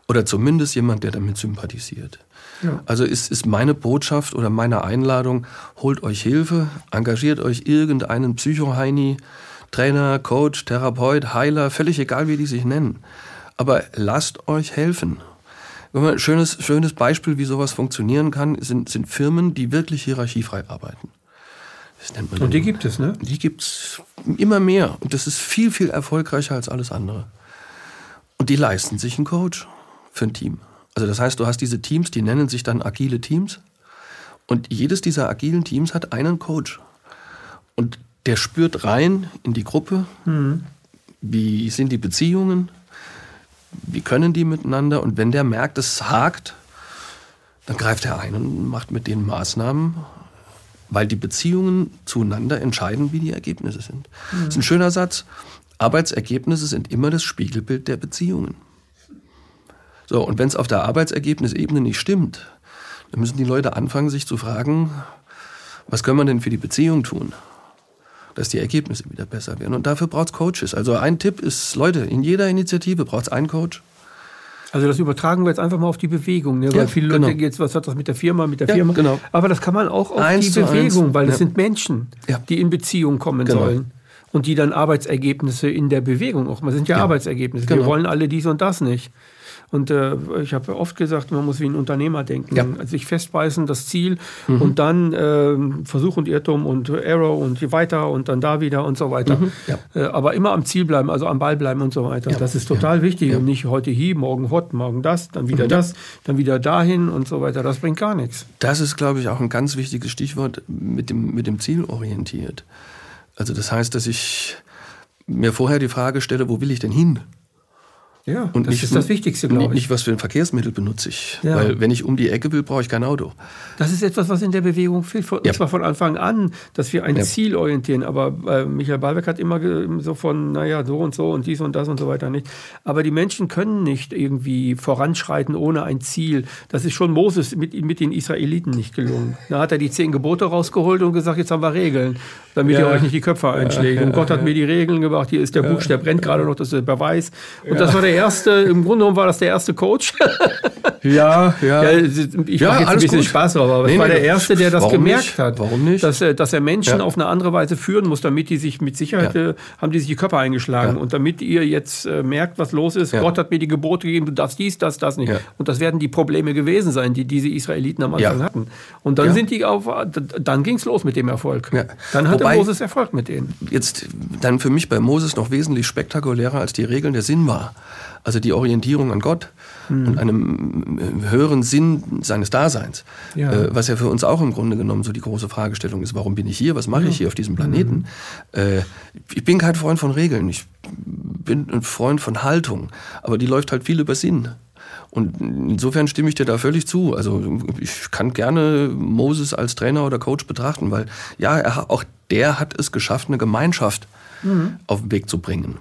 Oder zumindest jemand, der damit sympathisiert. Ja. Also ist, ist meine Botschaft oder meine Einladung, holt euch Hilfe, engagiert euch irgendeinen Psychoheini, Trainer, Coach, Therapeut, Heiler, völlig egal, wie die sich nennen. Aber lasst euch helfen. Ein schönes, schönes Beispiel, wie sowas funktionieren kann, sind, sind Firmen, die wirklich hierarchiefrei arbeiten. Und die gibt es, ne? Die gibt es immer mehr. Und das ist viel, viel erfolgreicher als alles andere. Und die leisten sich einen Coach für ein Team. Also das heißt, du hast diese Teams, die nennen sich dann agile Teams. Und jedes dieser agilen Teams hat einen Coach. Und der spürt rein in die Gruppe, mhm. wie sind die Beziehungen, wie können die miteinander. Und wenn der merkt, es hakt, dann greift er ein und macht mit denen Maßnahmen, weil die Beziehungen zueinander entscheiden, wie die Ergebnisse sind. Mhm. Das ist ein schöner Satz. Arbeitsergebnisse sind immer das Spiegelbild der Beziehungen. So, und wenn es auf der Arbeitsergebnisebene nicht stimmt, dann müssen die Leute anfangen, sich zu fragen, was können wir denn für die Beziehung tun, dass die Ergebnisse wieder besser werden. Und dafür braucht es Coaches. Also ein Tipp ist, Leute, in jeder Initiative braucht es einen Coach. Also das übertragen wir jetzt einfach mal auf die Bewegung, ne? weil ja, viele Leute genau. jetzt, was hat das mit der Firma, mit der ja, Firma? Genau. Aber das kann man auch auf eins die Bewegung, eins. weil das ja. sind Menschen, die in Beziehung kommen genau. sollen. Und die dann Arbeitsergebnisse in der Bewegung auch. Man sind ja, ja. Arbeitsergebnisse. Genau. Wir wollen alle dies und das nicht. Und äh, ich habe oft gesagt, man muss wie ein Unternehmer denken. Ja. Also sich festbeißen, das Ziel mhm. und dann äh, Versuch und Irrtum und Arrow und weiter und dann da wieder und so weiter. Mhm. Ja. Äh, aber immer am Ziel bleiben, also am Ball bleiben und so weiter. Ja. Das ist total wichtig und nicht heute hier, morgen hot, morgen das, dann wieder mhm. das, dann wieder dahin und so weiter. Das bringt gar nichts. Das ist, glaube ich, auch ein ganz wichtiges Stichwort mit dem, mit dem Ziel orientiert. Also das heißt, dass ich mir vorher die Frage stelle, wo will ich denn hin? Ja, und das nicht, ist das Wichtigste, glaube ich. Nicht, was für ein Verkehrsmittel benutze ich. Ja. Weil wenn ich um die Ecke will, brauche ich kein Auto. Das ist etwas, was in der Bewegung fehlt. Und ja. zwar von Anfang an, dass wir ein ja. Ziel orientieren. Aber äh, Michael Ballberg hat immer so von, naja, so und so und dies und das und so weiter nicht. Aber die Menschen können nicht irgendwie voranschreiten ohne ein Ziel. Das ist schon Moses mit, mit den Israeliten nicht gelungen. Da hat er die zehn Gebote rausgeholt und gesagt, jetzt haben wir Regeln, damit ihr euch nicht die Köpfe einschlägt. und Gott hat mir die Regeln gebracht. Hier ist der Buch, der brennt gerade noch, das ist der Beweis. Und das war der erste, im Grunde genommen war das der erste Coach. ja, ja. ja ich ja, mache jetzt ein bisschen gut. Spaß drauf, aber nee, es war nee, der erste, der das gemerkt nicht? hat. Warum nicht? Dass, dass er Menschen ja. auf eine andere Weise führen muss, damit die sich mit Sicherheit, ja. Äh, haben die sich die Körper eingeschlagen. Und damit ihr jetzt äh, merkt, was los ist, Gott hat mir die Gebote gegeben, du darfst dies, das, das nicht. Und das werden die Probleme gewesen sein, die diese Israeliten am Anfang hatten. Und dann sind die auf, dann ging es los mit dem Erfolg. Dann hatte Wobei, Moses Erfolg mit denen. Jetzt dann für mich bei Moses noch wesentlich spektakulärer als die Regeln der Sinn war also die Orientierung an Gott mhm. und einem äh, höheren Sinn seines Daseins, ja. Äh, was ja für uns auch im Grunde genommen so die große Fragestellung ist, warum bin ich hier, was mache ja. ich hier auf diesem Planeten? Mhm. Äh, ich bin kein Freund von Regeln, ich bin ein Freund von Haltung, aber die läuft halt viel über Sinn. Und insofern stimme ich dir da völlig zu. Also ich kann gerne Moses als Trainer oder Coach betrachten, weil ja, er, auch der hat es geschafft, eine Gemeinschaft mhm. auf den Weg zu bringen.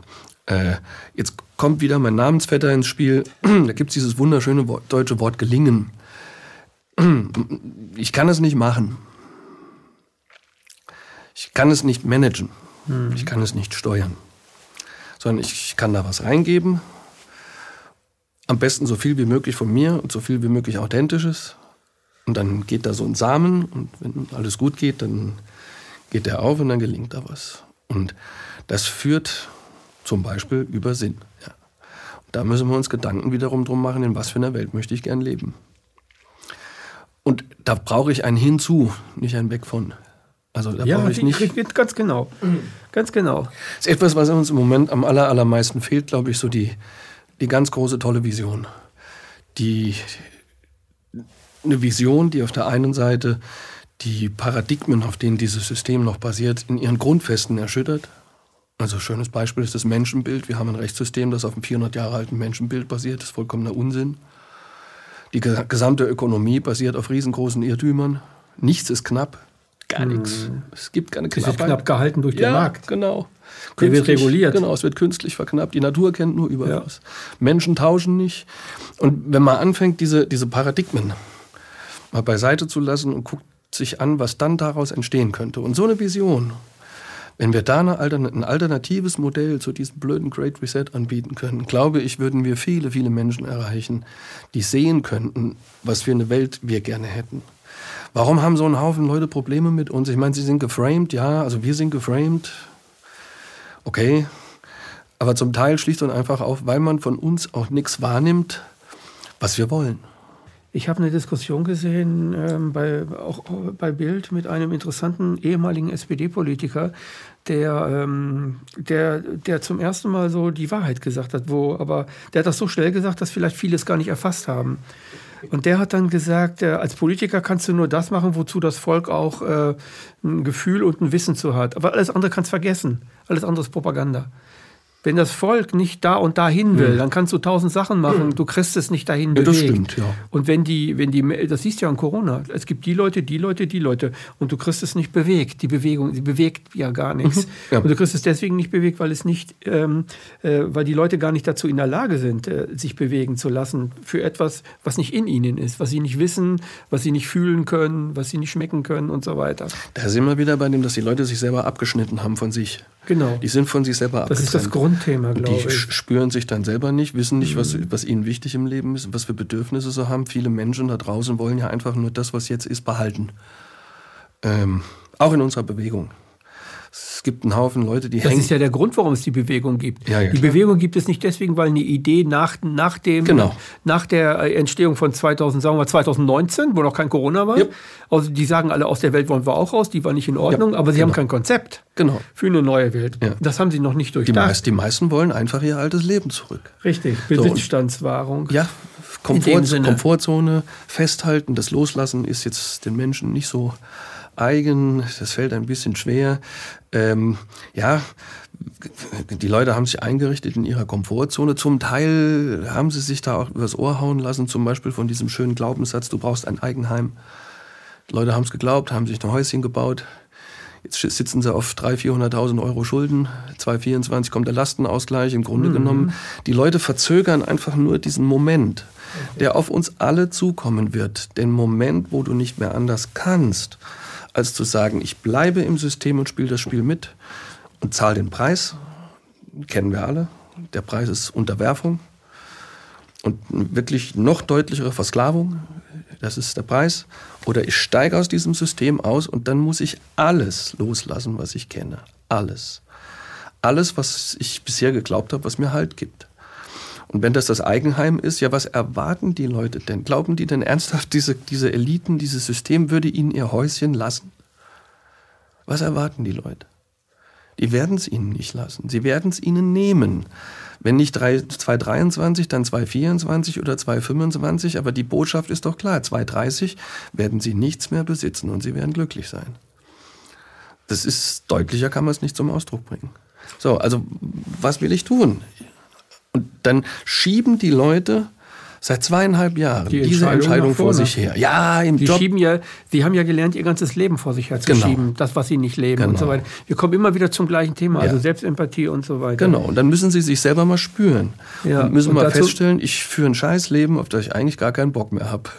Äh, jetzt kommt wieder mein Namensvetter ins Spiel. da gibt es dieses wunderschöne Wort, deutsche Wort gelingen. Ich kann es nicht machen. Ich kann es nicht managen. Hm. Ich kann es nicht steuern. Sondern ich kann da was reingeben. Am besten so viel wie möglich von mir und so viel wie möglich Authentisches. Und dann geht da so ein Samen und wenn alles gut geht, dann geht der auf und dann gelingt da was. Und das führt zum Beispiel über Sinn. Ja. Da müssen wir uns Gedanken wiederum drum machen, in was für einer Welt möchte ich gern leben. Und da brauche ich ein Hinzu, nicht ein Weg von. Also da ja, brauche ich nicht. Ganz genau. Ganz genau. Das ist etwas, was uns im Moment am aller, allermeisten fehlt, glaube ich, so die, die ganz große, tolle Vision. Die, eine Vision, die auf der einen Seite die Paradigmen, auf denen dieses System noch basiert, in ihren Grundfesten erschüttert also schönes Beispiel ist das Menschenbild. Wir haben ein Rechtssystem, das auf einem 400 Jahre alten Menschenbild basiert. Das ist vollkommener Unsinn. Die gesamte Ökonomie basiert auf riesengroßen Irrtümern. Nichts ist knapp. Gar hm. nichts. Es gibt keine Knappheit. Es ist knapp gehalten durch den ja, Markt. genau. Der wird reguliert. Genau, es wird künstlich verknappt. Die Natur kennt nur Überfluss. Ja. Menschen tauschen nicht. Und wenn man anfängt, diese, diese Paradigmen mal beiseite zu lassen und guckt sich an, was dann daraus entstehen könnte. Und so eine Vision wenn wir da ein alternatives Modell zu diesem blöden Great Reset anbieten können, glaube ich, würden wir viele, viele Menschen erreichen, die sehen könnten, was für eine Welt wir gerne hätten. Warum haben so ein Haufen Leute Probleme mit uns? Ich meine, sie sind geframed, ja, also wir sind geframed, okay, aber zum Teil schlicht und einfach auch, weil man von uns auch nichts wahrnimmt, was wir wollen. Ich habe eine Diskussion gesehen ähm, bei, auch bei Bild mit einem interessanten ehemaligen SPD-Politiker, der, ähm, der, der zum ersten Mal so die Wahrheit gesagt hat, wo, aber der hat das so schnell gesagt, dass vielleicht viele es gar nicht erfasst haben. Und der hat dann gesagt, äh, als Politiker kannst du nur das machen, wozu das Volk auch äh, ein Gefühl und ein Wissen zu hat. Aber alles andere kannst vergessen. Alles andere ist Propaganda. Wenn das Volk nicht da und dahin will, mhm. dann kannst du tausend Sachen machen, du kriegst es nicht dahin ja, bewegt. Das stimmt, ja. Und wenn die, wenn die, das siehst du ja an Corona, es gibt die Leute, die Leute, die Leute und du kriegst es nicht bewegt. Die Bewegung, die bewegt ja gar nichts. Mhm. Ja. Und du kriegst es deswegen nicht bewegt, weil es nicht, ähm, äh, weil die Leute gar nicht dazu in der Lage sind, äh, sich bewegen zu lassen für etwas, was nicht in ihnen ist, was sie nicht wissen, was sie nicht fühlen können, was sie nicht schmecken können und so weiter. Da sind wir wieder bei dem, dass die Leute sich selber abgeschnitten haben von sich. Genau. Die sind von sich selber abgetrennt. Das ist das Grundthema, glaube ich. Die spüren sich dann selber nicht, wissen nicht, was, mhm. was ihnen wichtig im Leben ist, was für Bedürfnisse sie haben. Viele Menschen da draußen wollen ja einfach nur das, was jetzt ist, behalten. Ähm, auch in unserer Bewegung. Es gibt einen Haufen Leute, die das hängen. Das ist ja der Grund, warum es die Bewegung gibt. Ja, ja, die klar. Bewegung gibt es nicht deswegen, weil eine Idee nach, nach, dem, genau. nach der Entstehung von 2000, sagen wir 2019, wo noch kein Corona war. Yep. Also die sagen alle, aus der Welt wollen wir auch raus, die war nicht in Ordnung, ja, aber sie genau. haben kein Konzept genau. für eine neue Welt. Ja. Das haben sie noch nicht durchdacht. Die, meist, die meisten wollen einfach ihr altes Leben zurück. Richtig, Besitzstandswahrung. So, ja, Komfort, Komfortzone festhalten, das Loslassen ist jetzt den Menschen nicht so eigen, das fällt ein bisschen schwer. Ähm, ja, die Leute haben sich eingerichtet in ihrer Komfortzone. Zum Teil haben sie sich da auch übers Ohr hauen lassen, zum Beispiel von diesem schönen Glaubenssatz, du brauchst ein Eigenheim. Die Leute haben es geglaubt, haben sich ein Häuschen gebaut. Jetzt sitzen sie auf 300.000, 400.000 Euro Schulden. 2024 kommt der Lastenausgleich. Im Grunde mhm. genommen, die Leute verzögern einfach nur diesen Moment, okay. der auf uns alle zukommen wird. Den Moment, wo du nicht mehr anders kannst, als zu sagen, ich bleibe im System und spiele das Spiel mit und zahle den Preis. Kennen wir alle. Der Preis ist Unterwerfung und wirklich noch deutlichere Versklavung. Das ist der Preis. Oder ich steige aus diesem System aus und dann muss ich alles loslassen, was ich kenne. Alles. Alles, was ich bisher geglaubt habe, was mir Halt gibt. Und wenn das das Eigenheim ist, ja, was erwarten die Leute denn? Glauben die denn ernsthaft, diese, diese Eliten, dieses System würde ihnen ihr Häuschen lassen? Was erwarten die Leute? Die werden es ihnen nicht lassen. Sie werden es ihnen nehmen. Wenn nicht 2023, dann 2024 oder 2025. Aber die Botschaft ist doch klar. 2030 werden sie nichts mehr besitzen und sie werden glücklich sein. Das ist deutlicher, kann man es nicht zum Ausdruck bringen. So, also was will ich tun? Und dann schieben die Leute seit zweieinhalb Jahren die diese Entscheidung vor sich her. Ja, im die Job. Schieben ja, sie haben ja gelernt, ihr ganzes Leben vor sich her zu genau. schieben, das, was sie nicht leben genau. und so weiter. Wir kommen immer wieder zum gleichen Thema, also ja. Selbstempathie und so weiter. Genau, und dann müssen sie sich selber mal spüren. Ja. Und müssen und mal feststellen, ich führe ein scheiß Leben, auf das ich eigentlich gar keinen Bock mehr habe.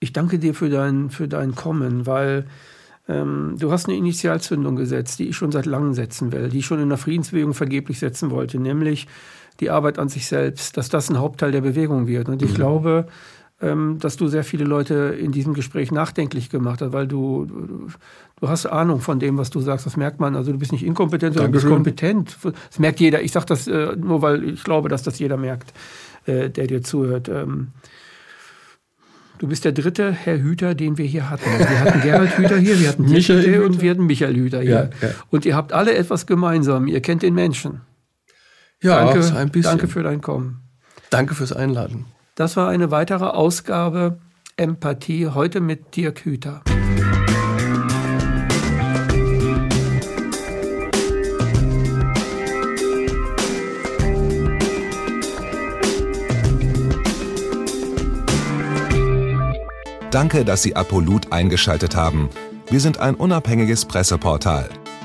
Ich danke dir für dein, für dein Kommen, weil ähm, du hast eine Initialzündung gesetzt, die ich schon seit langem setzen will, die ich schon in der Friedensbewegung vergeblich setzen wollte, nämlich die Arbeit an sich selbst, dass das ein Hauptteil der Bewegung wird. Und ich mhm. glaube, ähm, dass du sehr viele Leute in diesem Gespräch nachdenklich gemacht hast, weil du, du, hast Ahnung von dem, was du sagst. Das merkt man. Also du bist nicht inkompetent, sondern du bist kompetent. Das merkt jeder. Ich sage das äh, nur, weil ich glaube, dass das jeder merkt, äh, der dir zuhört. Ähm, Du bist der dritte Herr Hüter, den wir hier hatten. Wir hatten Gerald Hüter hier, wir hatten Michael und wir hatten Michael Hüter hier. Ja, ja. Und ihr habt alle etwas gemeinsam. Ihr kennt den Menschen. Ja, danke, ein bisschen. danke für dein Kommen. Danke fürs Einladen. Das war eine weitere Ausgabe Empathie, heute mit Dirk Hüter. Danke, dass Sie Apolut eingeschaltet haben. Wir sind ein unabhängiges Presseportal.